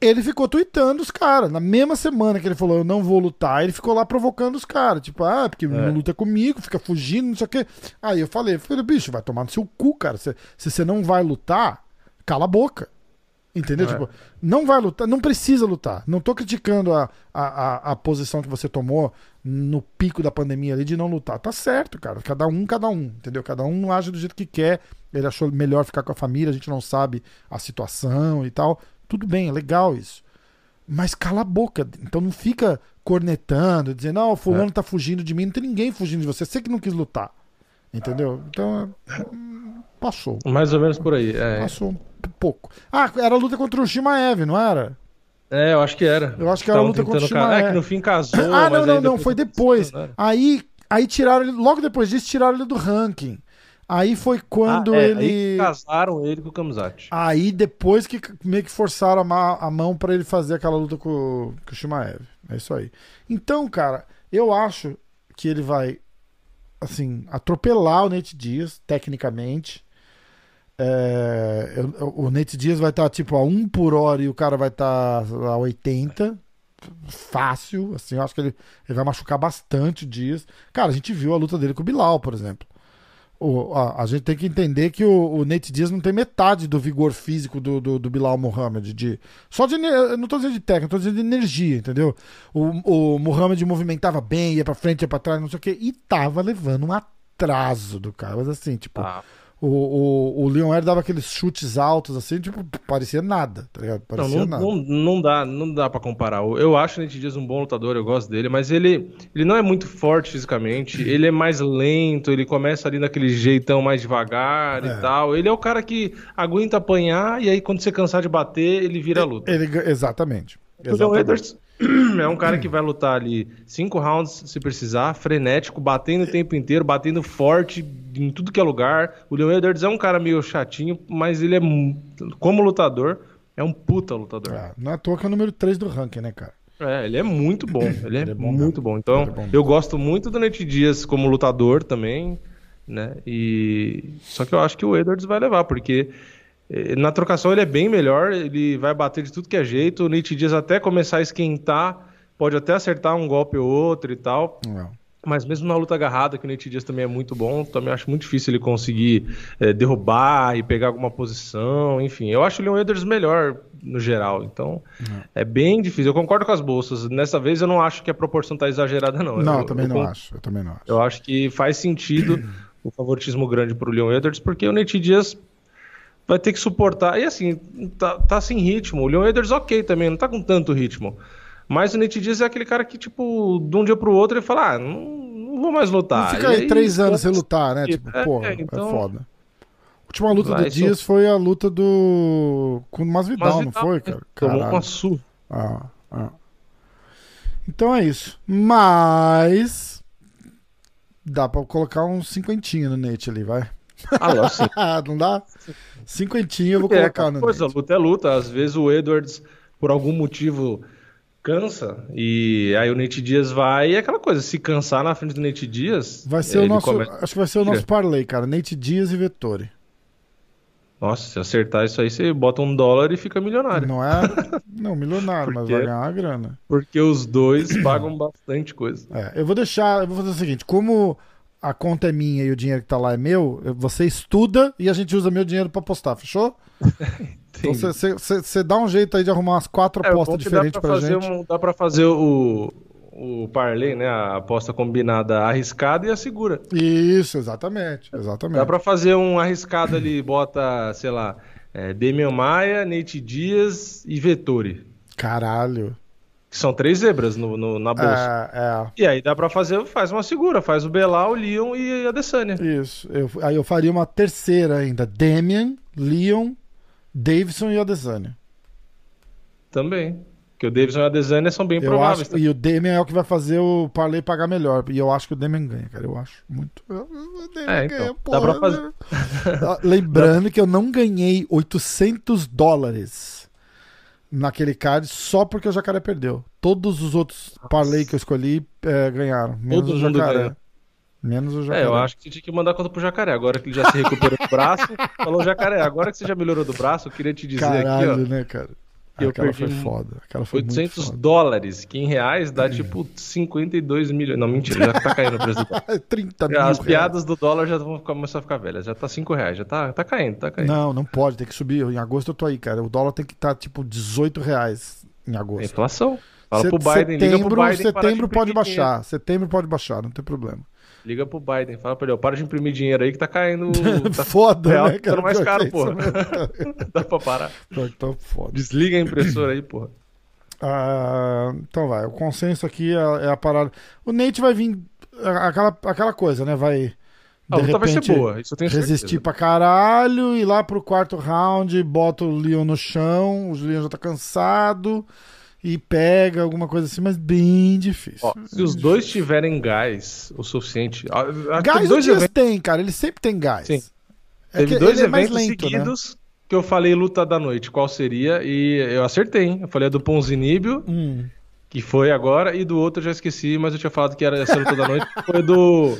ele ficou tweetando os caras. Na mesma semana que ele falou, eu não vou lutar, ele ficou lá provocando os caras. Tipo, ah, porque não luta comigo, fica fugindo, não sei o quê. Aí eu falei, falei, bicho, vai tomar no seu cu, cara. Se, se você não vai lutar, cala a boca. Entendeu? É. Tipo, não vai lutar, não precisa lutar. Não tô criticando a, a, a, posição que você tomou no pico da pandemia ali de não lutar. Tá certo, cara. Cada um, cada um. Entendeu? Cada um age do jeito que quer. Ele achou melhor ficar com a família, a gente não sabe a situação e tal. Tudo bem, é legal isso. Mas cala a boca. Então não fica cornetando, dizendo, não, o fulano tá fugindo de mim. Não tem ninguém fugindo de você. Você que não quis lutar. Entendeu? Então, hum, passou. Mais ou menos por aí. É, Passou pouco. Ah, era a luta contra o Shimaev, não era? É, eu acho que era. Eu acho que era a luta contra o ca- Shimaev. É que no fim casou. ah, não, não, não, foi depois. Aí, aí tiraram ele, logo depois disso, tiraram ele do ranking. Aí foi quando Ah, é, ele. Aí casaram ele com o Kamzat. Aí depois que meio que forçaram a, mão pra ele fazer aquela luta com, o- com o Shimaev. É isso aí. Então, cara, eu acho que ele vai, assim, atropelar o Nate Diaz, tecnicamente. É, eu- o Nate Diaz vai estar tipo a 1 por hora e o cara vai estar a 80. Fácil, assim, eu acho que ele, ele vai machucar bastante o Dias. Cara, a gente viu a luta dele com o Bilal, por exemplo. O, a, a gente tem que entender que o, o Nate Diaz não tem metade do vigor físico do, do, do Bilal Muhammad. De, só de. não tô dizendo de técnica, tô dizendo de energia, entendeu? O, o Muhammad movimentava bem, ia pra frente, ia pra trás, não sei o quê, e tava levando um atraso do cara. Mas assim, tipo, Tá. O, o, o Leon Air dava aqueles chutes altos, assim, tipo, parecia nada, tá ligado? Não, Parecia não, nada. não, não dá, não dá para comparar. Eu acho o Nate Diaz um bom lutador, eu gosto dele, mas ele, ele não é muito forte fisicamente, ele é mais lento, ele começa ali naquele jeitão mais devagar É. e tal. Ele é o cara que aguenta apanhar e aí quando você cansar de bater, ele vira a luta. Ele, exatamente. O Leon. Edwards é um cara que vai lutar ali cinco rounds se precisar, frenético, batendo o tempo inteiro, batendo forte em tudo que é lugar. O Leon Edwards é um cara meio chatinho, mas ele é, como lutador, é um puta lutador. Ah, não é à toa que é o número 3 do ranking, né, cara? É, ele é muito bom. Ele é, Ele é bom muito bom. Então, é bom eu gosto muito do Nate Diaz como lutador também, né? E só que eu acho que o Edwards vai levar, porque na trocação ele é bem melhor, ele vai bater de tudo que é jeito. O Nate Diaz até começar a esquentar, pode até acertar um golpe ou outro e tal. Não. Mas mesmo na luta agarrada, que o Nate Diaz também é muito bom, também acho muito difícil ele conseguir eh, derrubar e pegar alguma posição, enfim. Eu acho o Leon Edwards melhor no geral, então é bem difícil. Eu concordo com as bolsas. Nessa vez eu não acho que a proporção tá exagerada, não. Não, eu, eu também eu não acho. Eu também não acho. Eu acho que faz sentido o favoritismo grande pro Leon Edwards, porque o Nate Diaz vai ter que suportar. E assim, tá, tá sem ritmo. O Leon Edwards, ok também, não tá com tanto ritmo. Mas o Nate Diaz é aquele cara que, tipo, de um dia pro outro ele fala: ah, não, não vou mais lutar. Não fica E aí três anos sem lutar, né? É, Tipo, porra, é, então- foda. A última luta Vai do Dias foi a luta do. com o Masvidal, não Masvidal, foi, né? cara? Tomou Caralho. uma surra. Ah, ah. Então é isso. Mas. Dá pra colocar uns cinquentinho no Nate ali, vai. Ah, não, sim. não dá? Cinquentinho eu vou É, colocar aquela no coisa, luta é luta. Às vezes o Edwards, por algum motivo, cansa. E aí o Nate Diaz vai. E é aquela coisa, se cansar na frente do Nate Diaz. Vai ser o nosso. começa- Acho que vai ser o nosso parlay, cara. Nate Dias e Vettori. Nossa, se acertar isso aí, você bota um dólar e fica milionário. Não é? Não, milionário, mas vai ganhar uma grana. Porque os dois pagam bastante coisa. É, eu vou deixar, eu vou fazer o seguinte, como a conta é minha e o dinheiro que tá lá é meu, eu- você estuda e a gente usa meu dinheiro pra apostar, fechou? Então Entendi. você dá um jeito aí de arrumar umas quatro É, apostas que diferentes dá pra, pra fazer gente. um- dá pra fazer o, o parlay, né? A aposta combinada arriscada e a segura. Isso, exatamente, exatamente. Dá pra fazer um arriscado ali, bota, sei lá, é, Demian Maia, Nate Dias e Vettori. Caralho. Que são três zebras no, no- na bolsa. É, E aí dá pra fazer, faz uma segura, faz o Belal, o Leon e a Adesanya. é, isso. Eu- aí eu faria uma terceira ainda. Damian, Leon, Davidson e Adesanya. Também. Porque o Davidson e a Adesanya são bem Eu prováveis. acho, e o Damian é o que vai fazer o parlay pagar melhor. E eu acho que o Damian ganha, cara. Eu acho muito. O Damian É, então, dá porra, pra fazer. né? Lembrando que eu não ganhei 800 dólares naquele card só porque o Jacaré perdeu. Todos os outros parlay que eu escolhi eh, ganharam. Menos Todo o Jacaré. Menos o É, jacaré. eu acho que você tinha que mandar conta pro jacaré. Agora que ele já se recuperou do braço, falou jacaré. Agora que você já melhorou do braço, eu queria te dizer Caralho, aqui, né, cara? Eu Aquela perdi foi foda. Aquela foi 800 muito foda. dólares, que em reais dá tipo 52 milhões. Não, mentira, já tá caindo o preço do dólar. 30 mil As reais. piadas do dólar já vão começar a ficar velhas. Já tá 5 reais, já tá, tá caindo, tá caindo. Não, não pode, tem que subir. Em agosto eu tô aí, cara. O dólar tem que estar tipo 18 reais em É agosto. inflação. Fala Set- pro Biden, liga pro setembro, Biden. setembro pode baixar. Setembro pode baixar, não tem problema. Liga pro Biden, fala pra ele, ó, para de imprimir dinheiro aí que tá caindo. Tá foda, real, né, tá ficando mais Pior caro, é porra. mesmo. Dá pra parar. Que tá foda. Desliga a impressora aí, porra. Ah, então vai, o consenso aqui é, é a parada. O Nate vai vir aquela, aquela coisa, né? Vai A de luta vai ser repente, boa, isso eu tenho resistir certeza. pra caralho, ir lá pro quarto round, bota o Leon no chão, o Leon já tá cansado e pega alguma coisa assim, mas bem difícil. Ó, se os dois tiverem gás o suficiente. Gás teve o dois Dias eventos, tem, cara, ele sempre tem gás. Sim. É teve dois ele é mais eventos lento, né? seguidos que eu falei luta da noite, qual seria, e eu acertei. hein? Eu falei a do Ponzinibio, Hum. que foi agora, e do outro eu já esqueci, mas eu tinha falado que era essa luta da noite. Foi do.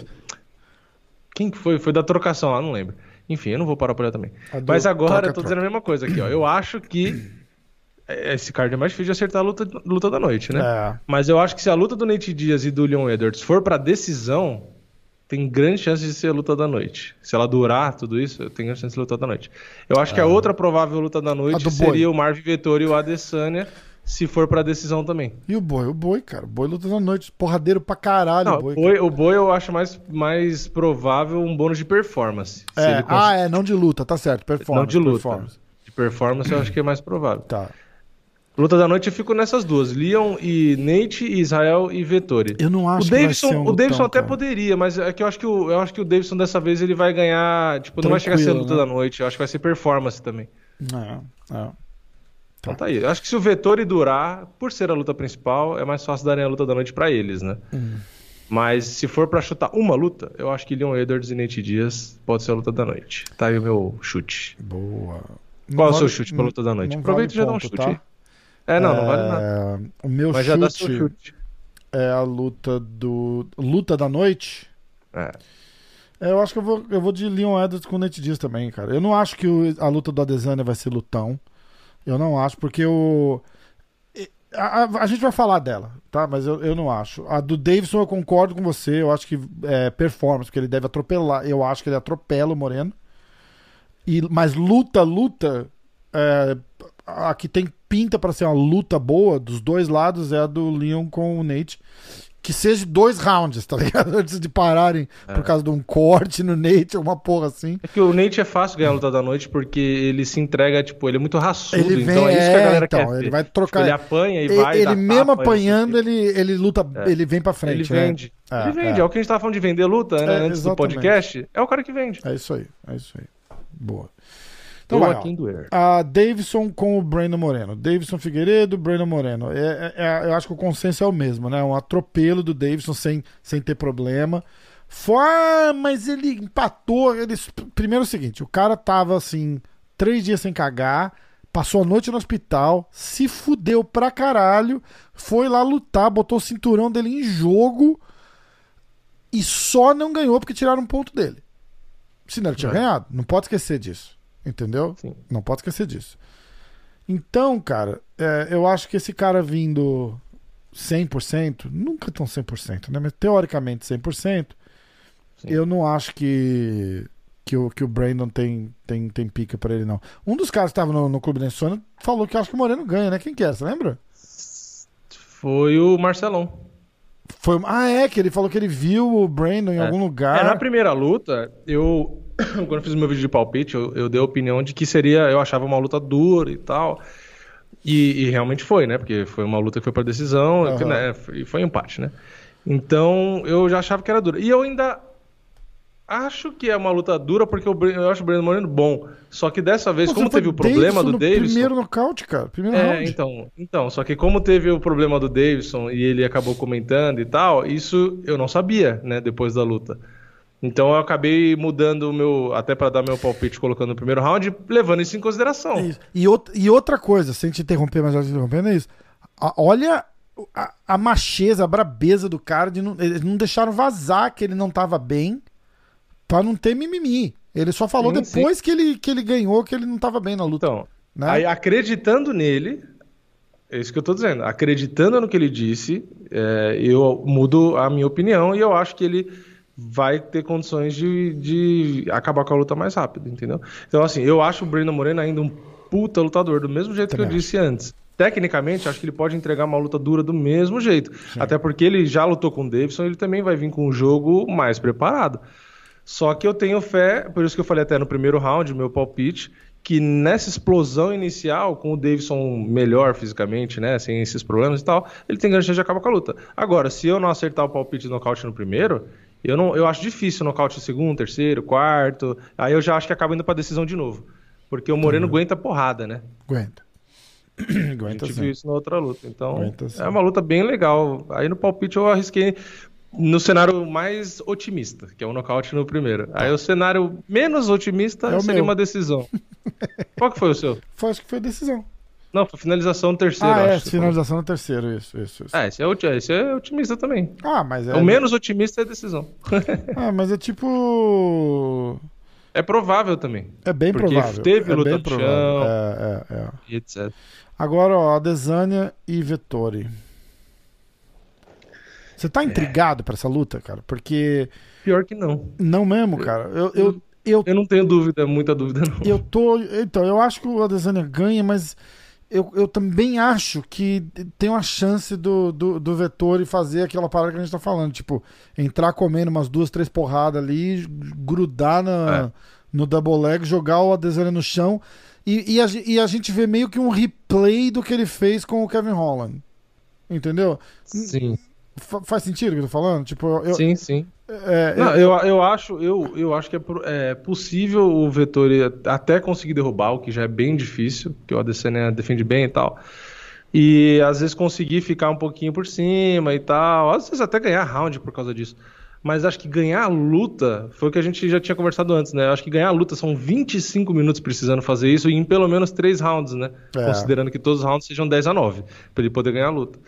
Quem que foi? Foi da trocação lá, não lembro. Enfim, eu não vou parar por aí também. Do Mas agora eu tô dizendo a mesma coisa aqui, ó. Eu acho que. Esse card é mais difícil de acertar a luta, luta da noite, né? É. Mas eu acho que se a luta do Nate Diaz e do Leon Edwards for pra decisão, tem grande chance de ser a luta da noite. Se ela durar tudo isso, tem grande chance de ser a luta da noite. Eu acho que a outra provável luta da É. Noite seria boi. o Marvin Vettori e o Adesanya, se for pra decisão também. E o boi? O boi, cara. O boi luta na noite. Porradeiro pra caralho Não, o boi. o boi, o boi eu acho mais, mais provável um bônus de performance. É, Ah, é, não de luta, tá certo. Performance. não de luta. performance. De performance eu acho que é mais provável. Tá. Luta da noite eu fico nessas duas: Leon e Nate, Israel e Vettori. Eu não acho o que vai Davidson, ser um o Davidson lutão, até cara. poderia, mas é que eu acho que o, eu acho que o Davidson dessa vez ele vai ganhar, tipo, não vai chegar a ser a Tranquilo, luta né? da noite, eu acho que vai ser performance também. É, é. Então tá aí. Eu acho que se o Vettori durar, por ser a luta principal, é mais fácil darem a luta da noite pra eles, né? Hum. Mas se for pra chutar uma luta, eu acho que Leon Edwards e Nate Diaz pode ser a luta da noite. Tá aí o meu chute. Boa. Qual é o Não seu vale- chute pra luta da noite? não Aproveita e já dá um ponto, chute tá? aí. É, não, não vale nada. É, O meu Mas já dá seu chute chute. é a luta do. Luta da noite. É. É, eu acho que eu vou, eu vou de Leon Edwards com o Nate Diaz também, cara. Eu não acho que o- a luta do Adesanya vai ser lutão. Eu não acho, porque o. A, a- a gente vai falar dela, tá? Mas eu, eu não acho. A do Davidson eu concordo com você. Eu acho que é performance, porque ele deve atropelar. Eu acho que ele atropela o Moreno. E, mas luta, luta. É, a que tem pinta pra ser uma luta boa dos dois lados é a do Leon com o Nate. Que seja dois rounds, tá ligado? Antes de pararem por causa de um corte no Nate, uma porra assim. É que o Nate é fácil ganhar a luta da noite porque ele se entrega, tipo, ele é muito raçudo, Ele vem, então é isso que a é, galera então, quer ele ver. vai trocar- Tipo, ele apanha e ele vai, ele mesmo tapa, apanhando, ele, ele luta, ele vem pra frente, Ele né? vende. É, ele vende. é. É. o que a gente tava falando de vender luta, né? É, antes do exatamente. podcast. É o cara que vende. É isso aí, é isso aí. Boa. Então vai, quem doer. A Davidson com o Brandon Moreno. Davidson Figueiredo, Brandon Moreno. É, é- é- eu acho que o consenso é o mesmo, né? Um atropelo do Davidson sem, sem ter problema. For, mas ele empatou. Ele, primeiro é o seguinte: o cara tava assim, três dias sem cagar, passou a noite no hospital, se fudeu pra caralho, foi lá lutar, botou o cinturão dele em jogo e só não ganhou porque tiraram um ponto dele. Senão ele tinha É. ganhado. Não pode esquecer disso. Entendeu? Sim. Não pode esquecer disso. Então, cara, é, eu acho que esse cara vindo 100%, nunca tão 100%, né? Mas teoricamente 100%, Sim. eu não acho que que o, que o Brandon tem, tem, tem pica pra ele, não. Um dos caras que estava no, no Clube da Insônia falou que acho que o Moreno ganha, né? Quem que era? Você lembra? Foi o Marcelão. Foi, ah, é, que ele falou que ele viu o Brandon em É. algum É, lugar. na primeira luta, eu. Quando eu fiz o meu vídeo de palpite, eu, eu dei a opinião de que seria. Eu achava uma luta dura e tal. E, e realmente foi, né? Porque foi uma luta que foi pra decisão Aham. né? foi, foi um empate, né? Então eu já achava que era dura. E eu ainda acho que é uma luta dura porque eu, eu acho o Brandon Moreno bom. Só que dessa vez, Pô, como teve o problema Davidson do Davidson. Primeiro nocaute, cara. Primeiro É, round. então, então, só que como teve o problema do Davidson e ele acabou comentando e tal, isso eu não sabia, né, depois da luta. Então eu acabei mudando o meu, até pra dar meu palpite colocando no primeiro round, levando isso em consideração. É isso. E, outra, e outra coisa, sem te interromper, mas já te interrompendo, é isso. A- olha a, a macheza, a brabeza do cara, de não, eles não deixaram vazar que ele não tava bem pra não ter mimimi. Ele só falou Sim, depois que ele, que ele ganhou que ele não tava bem na luta. Então, né? aí acreditando nele, é isso que eu tô dizendo, acreditando no que ele disse, é, eu mudo a minha opinião e eu acho que ele vai ter condições de, de acabar com a luta mais rápido, entendeu? Então, assim, eu acho o Brandon Moreno ainda um puta lutador, do mesmo jeito Também que eu disse antes. Tecnicamente, acho que ele pode entregar uma luta dura do mesmo jeito. Até porque ele já lutou com o Davidson, ele também vai vir com um jogo mais preparado. Só que eu tenho fé, por isso que eu falei até no primeiro round, meu palpite, que nessa explosão inicial, com o Davidson melhor fisicamente, né, sem esses problemas e tal, ele tem grande chance de acabar com a luta. Agora, se eu não acertar o palpite de nocaute no primeiro, eu não, eu acho difícil nocaute no segundo, terceiro, quarto, aí eu já acho que acaba indo pra decisão de novo. Porque o Moreno aguenta porrada, né? Aguenta. A Aguenta gente sim. viu isso na outra luta. Então, Aguenta é uma luta bem legal. Aí no palpite eu arrisquei no cenário mais otimista, que é o nocaute no primeiro. Aí o cenário menos otimista É o seria meu. uma decisão. Qual que foi o seu? Foi, acho que foi decisão. Não, foi finalização no terceiro, ah, é, acho. finalização no terceiro, isso, isso, isso. É, esse é, esse é otimista também. Ah, mas é. O menos otimista é a decisão. Ah, mas é tipo. é provável também. É bem provável. teve é luta bem provável. chão. É, é, é. E etc. Agora, ó, Adesanya e Vettori. Você É. tá intrigado pra essa luta, cara? Porque. Pior que não. Não mesmo, cara. Eu, eu, eu, Eu não tenho dúvida, muita dúvida não. eu tô. Então, eu acho que o Adesanya ganha, mas eu, eu também acho que tem uma chance do, do, do Vettori fazer aquela parada que a gente tá falando. Tipo, entrar comendo umas duas, três porradas ali, grudar na, É. no double leg, jogar o Adesanya no chão. E, e, a, e a gente vê meio que um replay do que ele fez com o Kevin Holland. Entendeu? Sim, faz sentido o que eu tô falando? Tipo, eu. sim, sim. é, Não, eu, eu, acho, eu, eu acho que é, é possível o Vettori até conseguir derrubar, o que já é bem difícil, que o Adesanya defende bem e tal. E às vezes conseguir ficar um pouquinho por cima e tal. Às vezes até ganhar round por causa disso. Mas acho que ganhar a luta foi o que a gente já tinha conversado antes, né? Acho que ganhar a luta são 25 minutos precisando fazer isso em pelo menos 3 rounds, né? É. Considerando que todos os rounds sejam 10 a 9, para ele poder ganhar a luta.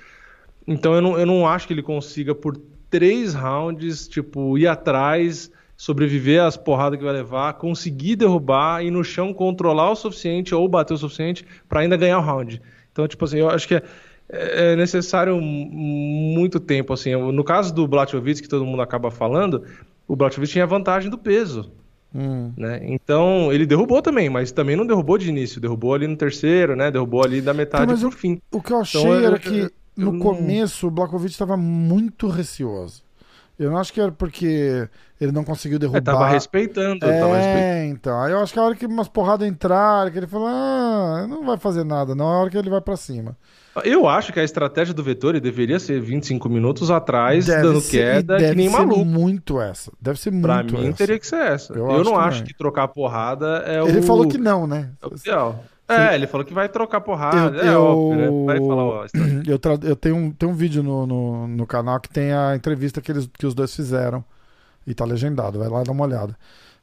Então eu não, eu não acho que ele consiga por três rounds, tipo, ir atrás, sobreviver às porradas que vai levar, conseguir derrubar e no chão controlar o suficiente ou bater o suficiente para ainda ganhar o round. Então, tipo assim, eu acho que é, é necessário m- muito tempo, assim. No caso do Blachowicz, que todo mundo acaba falando, o Blachowicz tinha a vantagem do peso. hum. Né? Então, ele derrubou também, mas também não derrubou de início, derrubou ali no terceiro, né? Derrubou ali da metade Então, mas pro eu- fim. O que eu achei Então, eu- era que eu- no não- começo o Blakovic estava muito receoso. Eu não acho que era porque ele não conseguiu derrubar. É, tava respeitando, tava respeitando. É, então. Aí eu acho que a hora que umas porradas entraram, que ele falou, ah, não vai fazer nada, não. É a hora que ele vai pra cima. Eu acho que a estratégia do Vettori deveria ser 25 minutos atrás, Deve dando ser- e queda, deve que nem ser maluco. muito essa. Deve ser muito Pra mim, essa. teria que ser essa. Eu Eu, acho não também. acho que trocar porrada é o. Ele falou que não, né? é o ideal. É, ele falou que vai trocar porrada. Eu- é eu- óbvio, né? Vai falar, ó. Eu, tra- eu tenho, um, tem um vídeo no, no, no canal que tem a entrevista que, eles, que os dois fizeram. E tá legendado, vai lá dar uma olhada.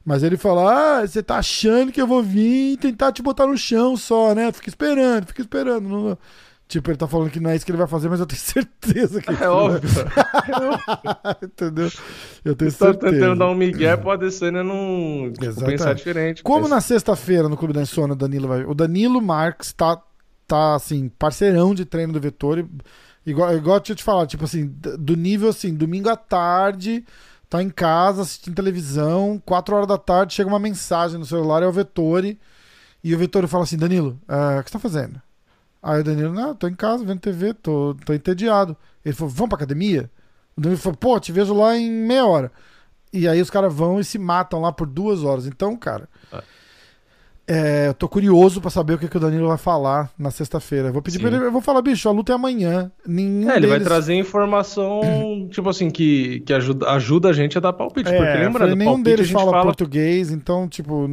Mas ele fala: Ah, você tá achando que eu vou vir tentar te botar no chão só, né? Fica esperando, fica esperando. Não- Tipo, ele tá falando que não é isso que ele vai fazer, mas eu tenho certeza que É óbvio. Entendeu? Eu tenho Você tá certeza. tentando dar um migué pro Adesanya não tipo, pensar diferente. Como na sexta-feira no Clube da Insônia o Danilo vai. O Danilo Marques tá, tá assim, parceirão de treino do Vettori. Igual, igual eu tinha te falado, tipo assim, do nível assim, domingo à tarde, tá em casa assistindo televisão, 4 horas da tarde, chega uma mensagem no celular, é o Vettori. E o Vettori fala assim: Danilo, eh, o que você tá fazendo? Aí o Danilo, não, tô em casa vendo TV, tô, tô entediado. Ele falou: vamos pra academia? O Danilo falou: pô, te vejo lá em meia hora. E aí os caras vão e se matam lá por duas horas. Então, cara. é, eu tô curioso pra saber o que, que o Danilo vai falar na sexta-feira. Eu Vou pedir Sim. pra ele, eu vou falar, bicho, a luta é amanhã. Nenhum É, ele vai deles- trazer informação, tipo assim, que, que ajuda, ajuda a gente a dar palpite. É, porque eu lembrando, falei, nenhum palpite deles fala, fala português, então, tipo,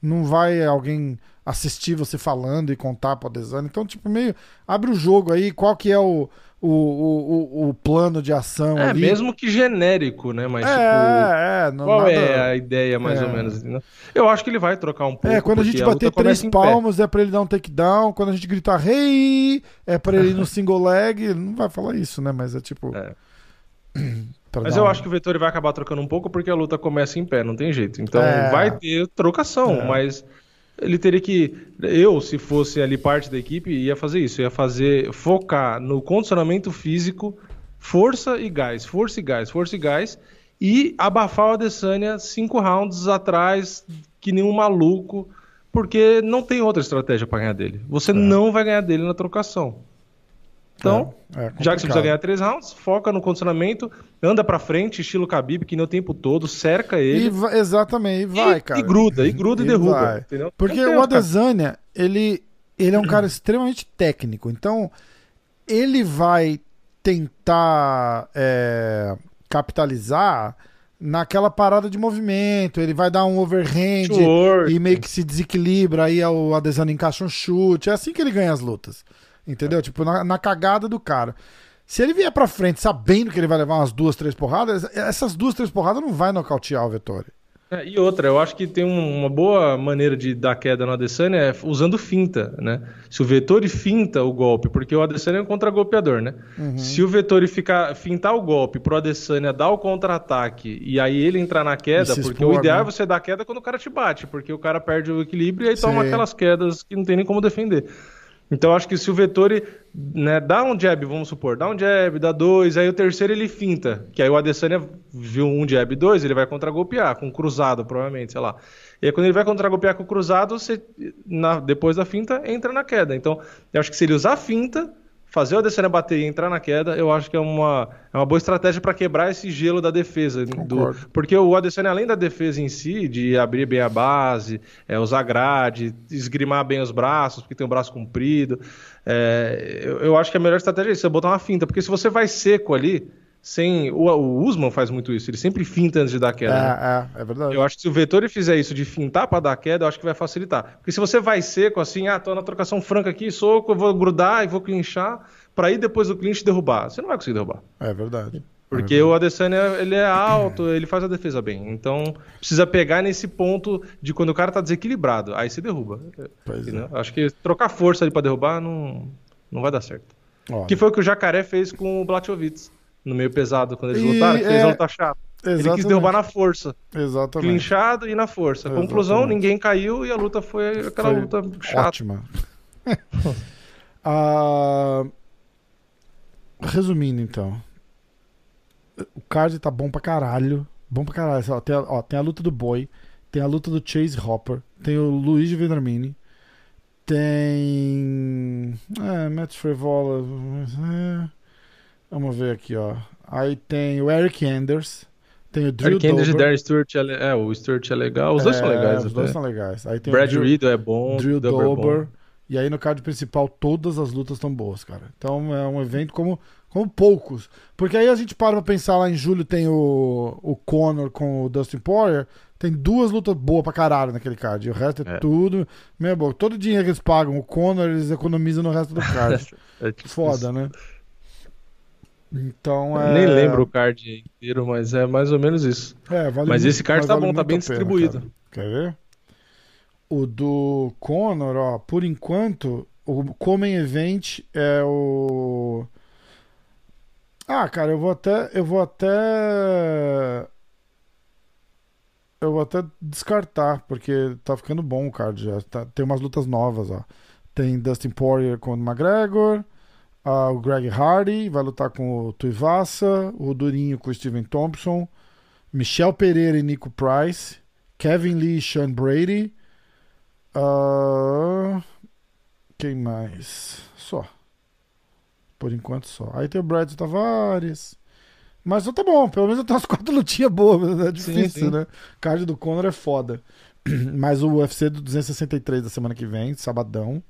não vai alguém assistir você falando e contar pro Adesanya. Então, tipo, meio. Abre o jogo aí, qual que é o, o, o, o, plano de ação É, ali. mesmo que genérico, né? Mas, tipo, é, é, não, qual nada- é a ideia, mais É. ou menos? entendeu? Eu acho que ele vai trocar um pouco. É, quando a gente bater começa três palmos é pra ele dar um takedown. Quando a gente gritar hey, é pra ele ir no single leg. Ele não vai falar isso, né? Mas é tipo. É. pra Mas eu acho que o Vettori vai acabar trocando um pouco porque a luta começa em pé, não tem jeito. Então É. vai ter trocação, É. mas ele teria que. Eu, se fosse ali parte da equipe, ia fazer isso. Ia fazer. focar no condicionamento físico, força e gás, força e gás, força e gás. E abafar o Adesanya cinco rounds atrás, que nem um maluco, porque não tem outra estratégia pra ganhar dele. Você não vai ganhar dele na trocação. Então, É, é já que você precisa ganhar três rounds, foca no condicionamento, anda pra frente, estilo Khabib, que nem o tempo todo, cerca ele. E exatamente, e vai, e, cara. e gruda, e gruda e, E derruba. Entendeu? Porque tem o Adesanya, ele, ele é um cara extremamente técnico. Então, ele vai tentar é, capitalizar naquela parada de movimento. Ele vai dar um overhand e meio que se desequilibra. Aí o Adesanya encaixa um chute. É assim que ele ganha as lutas. Entendeu? Tipo, na, na cagada do cara. Se ele vier pra frente sabendo que ele vai levar umas duas, três porradas, essas duas, três porradas não vai nocautear o Vettori. É, e outra, eu acho que tem um- uma boa maneira de dar queda no Adesanya é usando finta, né? Se o Vettori finta o golpe, porque o Adesanya é um contra-golpeador, né? Uhum. Se o Vettori ficar, fintar o golpe pro Adesanya dar o contra-ataque e aí ele entrar na queda, porque expor, o ideal né? é você dar queda quando o cara te bate, porque o cara perde o equilíbrio e aí toma Sim. aquelas quedas que não tem nem como defender. Então acho que se o Vettori né, dá um jab, vamos supor, dá um jab, dá dois, aí o terceiro ele finta, que aí o Adesanya viu um jab, dois, ele vai contra-golpear, com cruzado, provavelmente, sei lá. E aí quando ele vai contra-golpear com o cruzado, você, na- depois da finta, entra na queda. Então eu acho que se ele usar finta, fazer o Adesanya bater e entrar na queda, eu acho que é uma, é uma boa estratégia para quebrar esse gelo da defesa. Do, Concordo. porque o Adesanya, além da defesa em si, de abrir bem a base, é, usar grade, esgrimar bem os braços, porque tem o braço comprido, é, eu, eu acho que a melhor estratégia é isso, é botar uma finta. Porque se você vai seco ali, sem. O, o Usman faz muito isso, ele sempre finta antes de dar queda. né? É, é, é verdade. Eu acho que se o Vettori fizer isso de fintar para dar queda, eu acho que vai facilitar. Porque se você vai seco assim, ah, tô na trocação franca aqui, soco, eu vou grudar e vou clinchar, para ir depois do clinch derrubar. Você não vai conseguir derrubar. É verdade. Porque o Adesanya, ele é alto, ele faz a defesa bem. Então, precisa pegar nesse ponto de quando o cara tá desequilibrado. Aí você derruba. Pois é. Acho que trocar força ali pra derrubar não, não vai dar certo. Ó, Que foi o que o Jacaré fez com o Blachowicz. No meio pesado, quando eles E, lutaram, que é, a luta chata. Ele quis exatamente. derrubar na força. Exatamente. Clinchado e na força. Conclusão, Exatamente. ninguém caiu e a luta foi aquela Foi luta chata. Ótima. Ah, Resumindo, então. O card tá bom pra caralho. Bom pra caralho. Ó, tem, a, ó, tem a luta do Boy. Tem a luta do Chase Hopper. Tem o Luigi Vendramini. Tem. É, Matt Frevola. É, vamos ver aqui, ó. Aí tem o Eric Anders. Tem o Drew Eric Anders e. Darren Stewart é, é, o Stewart é legal. Os dois são É, legais. Os dois são legais. Aí tem Brad o Drew, Riddle é bom. Drew Dober é bom. E aí no card principal todas as lutas estão boas, cara. Então é um evento como, como poucos. Porque aí a gente para pra pensar lá em julho tem o, o Conor com o Dustin Poirier. Tem duas lutas boas pra caralho naquele card. E o resto é, É. tudo meia boca. Todo o dinheiro que eles pagam, o Conor, eles economizam no resto do card. É Foda, né? Então é. Nem lembro o card inteiro, mas é mais ou menos isso. É, vale Mas muito- esse card mas tá vale bom, tá bem pena, distribuído. cara. Quer ver? O do Conor, ó, por enquanto, o Common Event é o. Ah, cara, eu vou até. Eu vou até. Eu vou até descartar, porque tá ficando bom o card já. Tá- tem umas lutas novas, ó. Tem Dustin Poirier com o McGregor. Ah, o Greg Hardy vai lutar com o Tuivasa. O Durinho com o Steven Thompson. Michel Pereira e Nico Price. Kevin Lee e Sean Brady. Ah, quem mais? Só. Por enquanto só. Aí tem o Brad Tavares. Mas tá bom, pelo menos eu tenho umas quatro lutinhas boas. É difícil, sim. né? Card do Conor é foda. Mas o UFC do 263 da semana que vem, sabadão.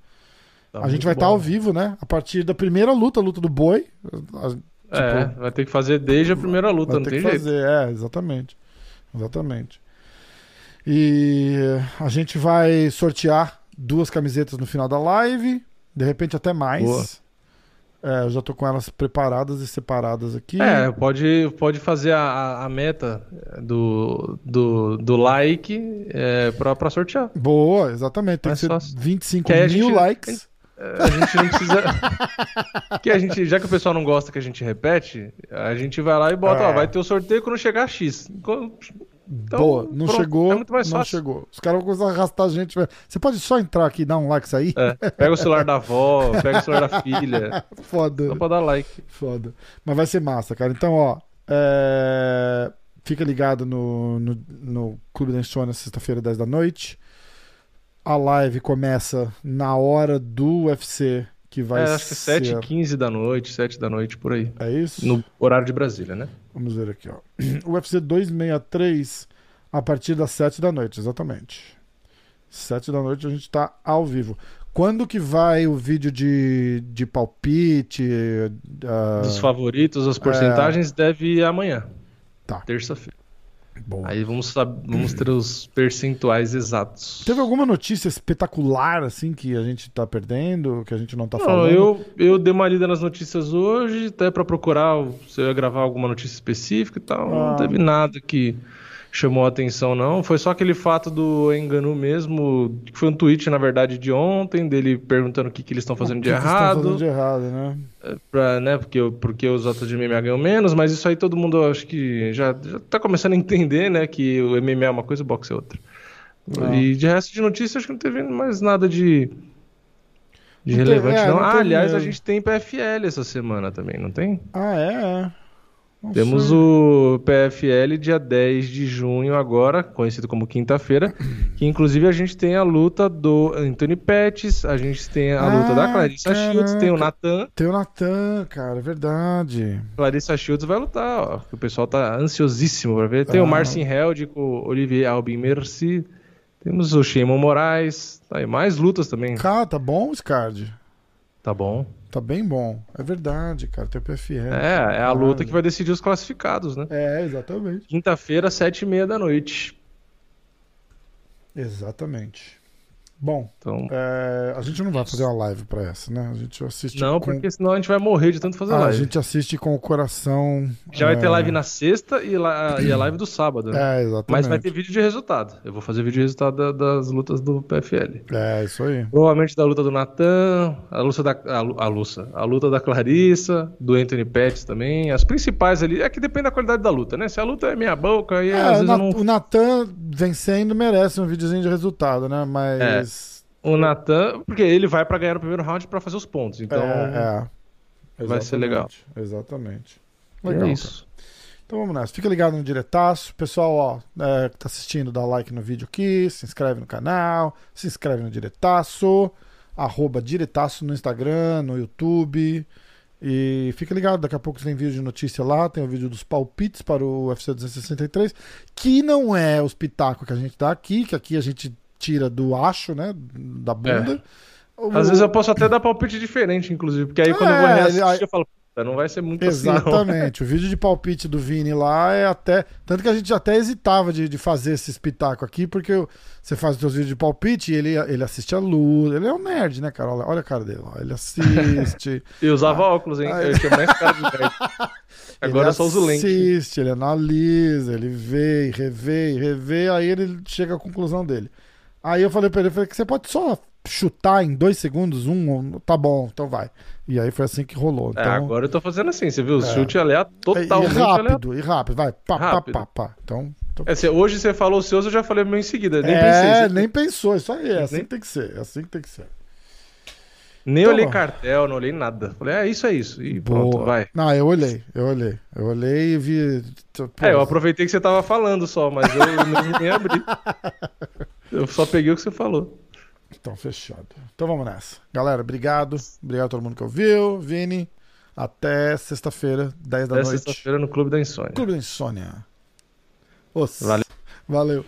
Tá a gente vai estar bom. ao vivo, né? A partir da primeira luta, a luta do boi. A- É, vai ter que fazer desde a primeira luta, Vai não ter tem que jeito. fazer, é, exatamente. Exatamente. E a gente vai sortear duas camisetas no final da live, de repente até mais. Boa. É, eu já tô com elas preparadas e separadas aqui. É, pode, pode fazer a- a, meta do, do, do like é, pra, pra sortear. Boa, exatamente. Tem Mais que ser fácil. 25 Que mil gente- likes. É, A gente não precisa. que a gente, já que o pessoal não gosta que a gente repete, a gente vai lá e bota, É. ó, vai ter o sorteio quando chegar X. Então, Boa, não pronto, chegou, É muito mais não fácil. chegou. Os caras vão começar a arrastar a gente. Você pode só entrar aqui e dar um like e sair? É, pega o celular da avó, pega o celular da filha, Foda. só pra dar like. Foda. Mas vai ser massa, cara. Então, ó. é, Fica ligado no, no, no Clube da Insônia, sexta-feira, 10 da noite. A live começa na hora do UFC, que vai É, acho que ser. 7h15 da noite, 7 da noite, por aí. É isso? No horário de Brasília, né? Vamos ver aqui, ó. UFC 263 a partir das 7 da noite, exatamente. 7 da noite a gente tá ao vivo. Quando que vai o vídeo de, de palpite? ah, Dos favoritos, as porcentagens, deve ir amanhã. Tá. Terça-feira. Boa. Aí vamos, vamos ter os percentuais exatos. Teve alguma notícia espetacular, assim, que a gente tá perdendo, que a gente não tá Não, falando? eu, eu dei uma lida nas notícias hoje, até pra procurar se eu ia gravar alguma notícia específica e tal. Ah. Não teve nada que chamou a atenção, não. Foi só aquele fato do Enganu mesmo, que foi um tweet, na verdade, de ontem, dele perguntando o que, que eles estão fazendo de errado. fazendo de errado, né? Pra, né, porque, porque os atletas de MMA ganham menos, mas isso aí todo mundo acho que já, já tá começando a entender, né? Que o MMA é uma coisa e o boxe é outra. Ah. E de resto de notícias, acho que não teve mais nada de, de Não teve- relevante, é, não. não Ah, aliás, a mesmo. gente tem PFL essa semana também, não tem? Ah, é? é. Temos o PFL dia 10 de junho agora, conhecido como quinta-feira, que inclusive a gente tem a luta do Anthony Pettis, a gente tem a luta da Ah, Clarissa Shields, tem o caraca. Natan, Tem o Natan, cara, é verdade. Clarissa Shields vai lutar, ó. que O pessoal tá ansiosíssimo pra ver. Tem o Ah. Marcin Held com o Olivier Albin Merci. Temos o Shimon Moraes. Tá aí, mais lutas também. Cara, tá bom esse card. Tá bom. Tá bem bom. É verdade, cara. Tem o PFL. É, é a luta Caralho. que vai decidir os classificados, né? É, exatamente. Quinta-feira, sete e meia da noite. Exatamente. Bom, Então, é, a gente não vai fazer uma live pra essa, né? A gente assiste não, com... porque senão a gente vai morrer de tanto fazer Ah, a live. gente assiste com o coração. Já vai ter é, live na sexta e, la- e a live do sábado, né? É, exatamente. Mas vai ter vídeo de resultado. Eu vou fazer vídeo de resultado da- das lutas do PFL. É, isso aí. Provavelmente da luta do Natan, a luta da a, lu- a luta, a da Clarissa, do Anthony Pettis também, as principais ali, é que depende da qualidade da luta, né? Se a luta é meia boca, aí É, às vezes Na- eu não... o Natan vencendo merece um videozinho de resultado, né? Mas. O Natan, porque ele vai pra ganhar no primeiro round pra fazer os pontos, então é, é. vai ser legal. Exatamente. é Legal. cara. isso. Então vamos nessa. Fica ligado no diretaço. Pessoal, ó, é, que tá assistindo, dá like no vídeo aqui, se inscreve no canal, se inscreve no diretaço, arroba diretaço no Instagram, no YouTube. E fica ligado, daqui a pouco tem vídeo de notícia lá, tem o vídeo dos palpites para o UFC 263, que não é os pitacos que a gente dá aqui, que aqui a gente tira do acho, né? Da bunda. O- Às vezes eu posso até dar palpite diferente, inclusive, porque aí quando eu vou É, reassistir, ele- eu falo, puta, não vai ser muito assim. Exatamente. o vídeo de palpite do Vini lá é até. Tanto que a gente até hesitava de, de fazer esse espetáculo aqui, porque você faz os seus vídeos de palpite e ele, ele assiste a luz. Ele é um nerd, né, cara? Olha, a cara dele. ó. Ele assiste. Eu usava óculos, hein? Ah, Eu tinha mais cara de nerd. Agora ele eu só uso lente. assiste, ele analisa, ele vê, e revê, e revê, aí ele chega à conclusão dele. Aí eu falei pra ele, eu falei que você pode só chutar em dois segundos, um, tá bom, então vai. E aí foi assim que rolou. Então, É, agora eu tô fazendo assim, você viu? O É. chute aleatório, totalmente e aleatório. rápido, e rápido, vai. Pá, Rápido. pá, pá, pá. Então, então É, hoje você falou os seus, eu já falei o meu em seguida. Nem é, pensei. Nem pensou, isso aí, é assim Nem- que tem que ser, é assim que tem que ser. Nem Tá olhei cartel, não olhei nada. Falei, é isso, é isso. E pronto, Boa. vai. Não, eu olhei, eu olhei. Eu olhei e vi. pô, É, eu aproveitei que você tava falando só, mas eu nem, nem abri. Eu só peguei o que você falou. Então, fechado. Então vamos nessa. Galera, obrigado. Obrigado a todo mundo que ouviu. Vini, até sexta-feira, 10 da Até noite. sexta-feira no Clube da Insônia. Clube da Insônia. Os. Valeu. Valeu.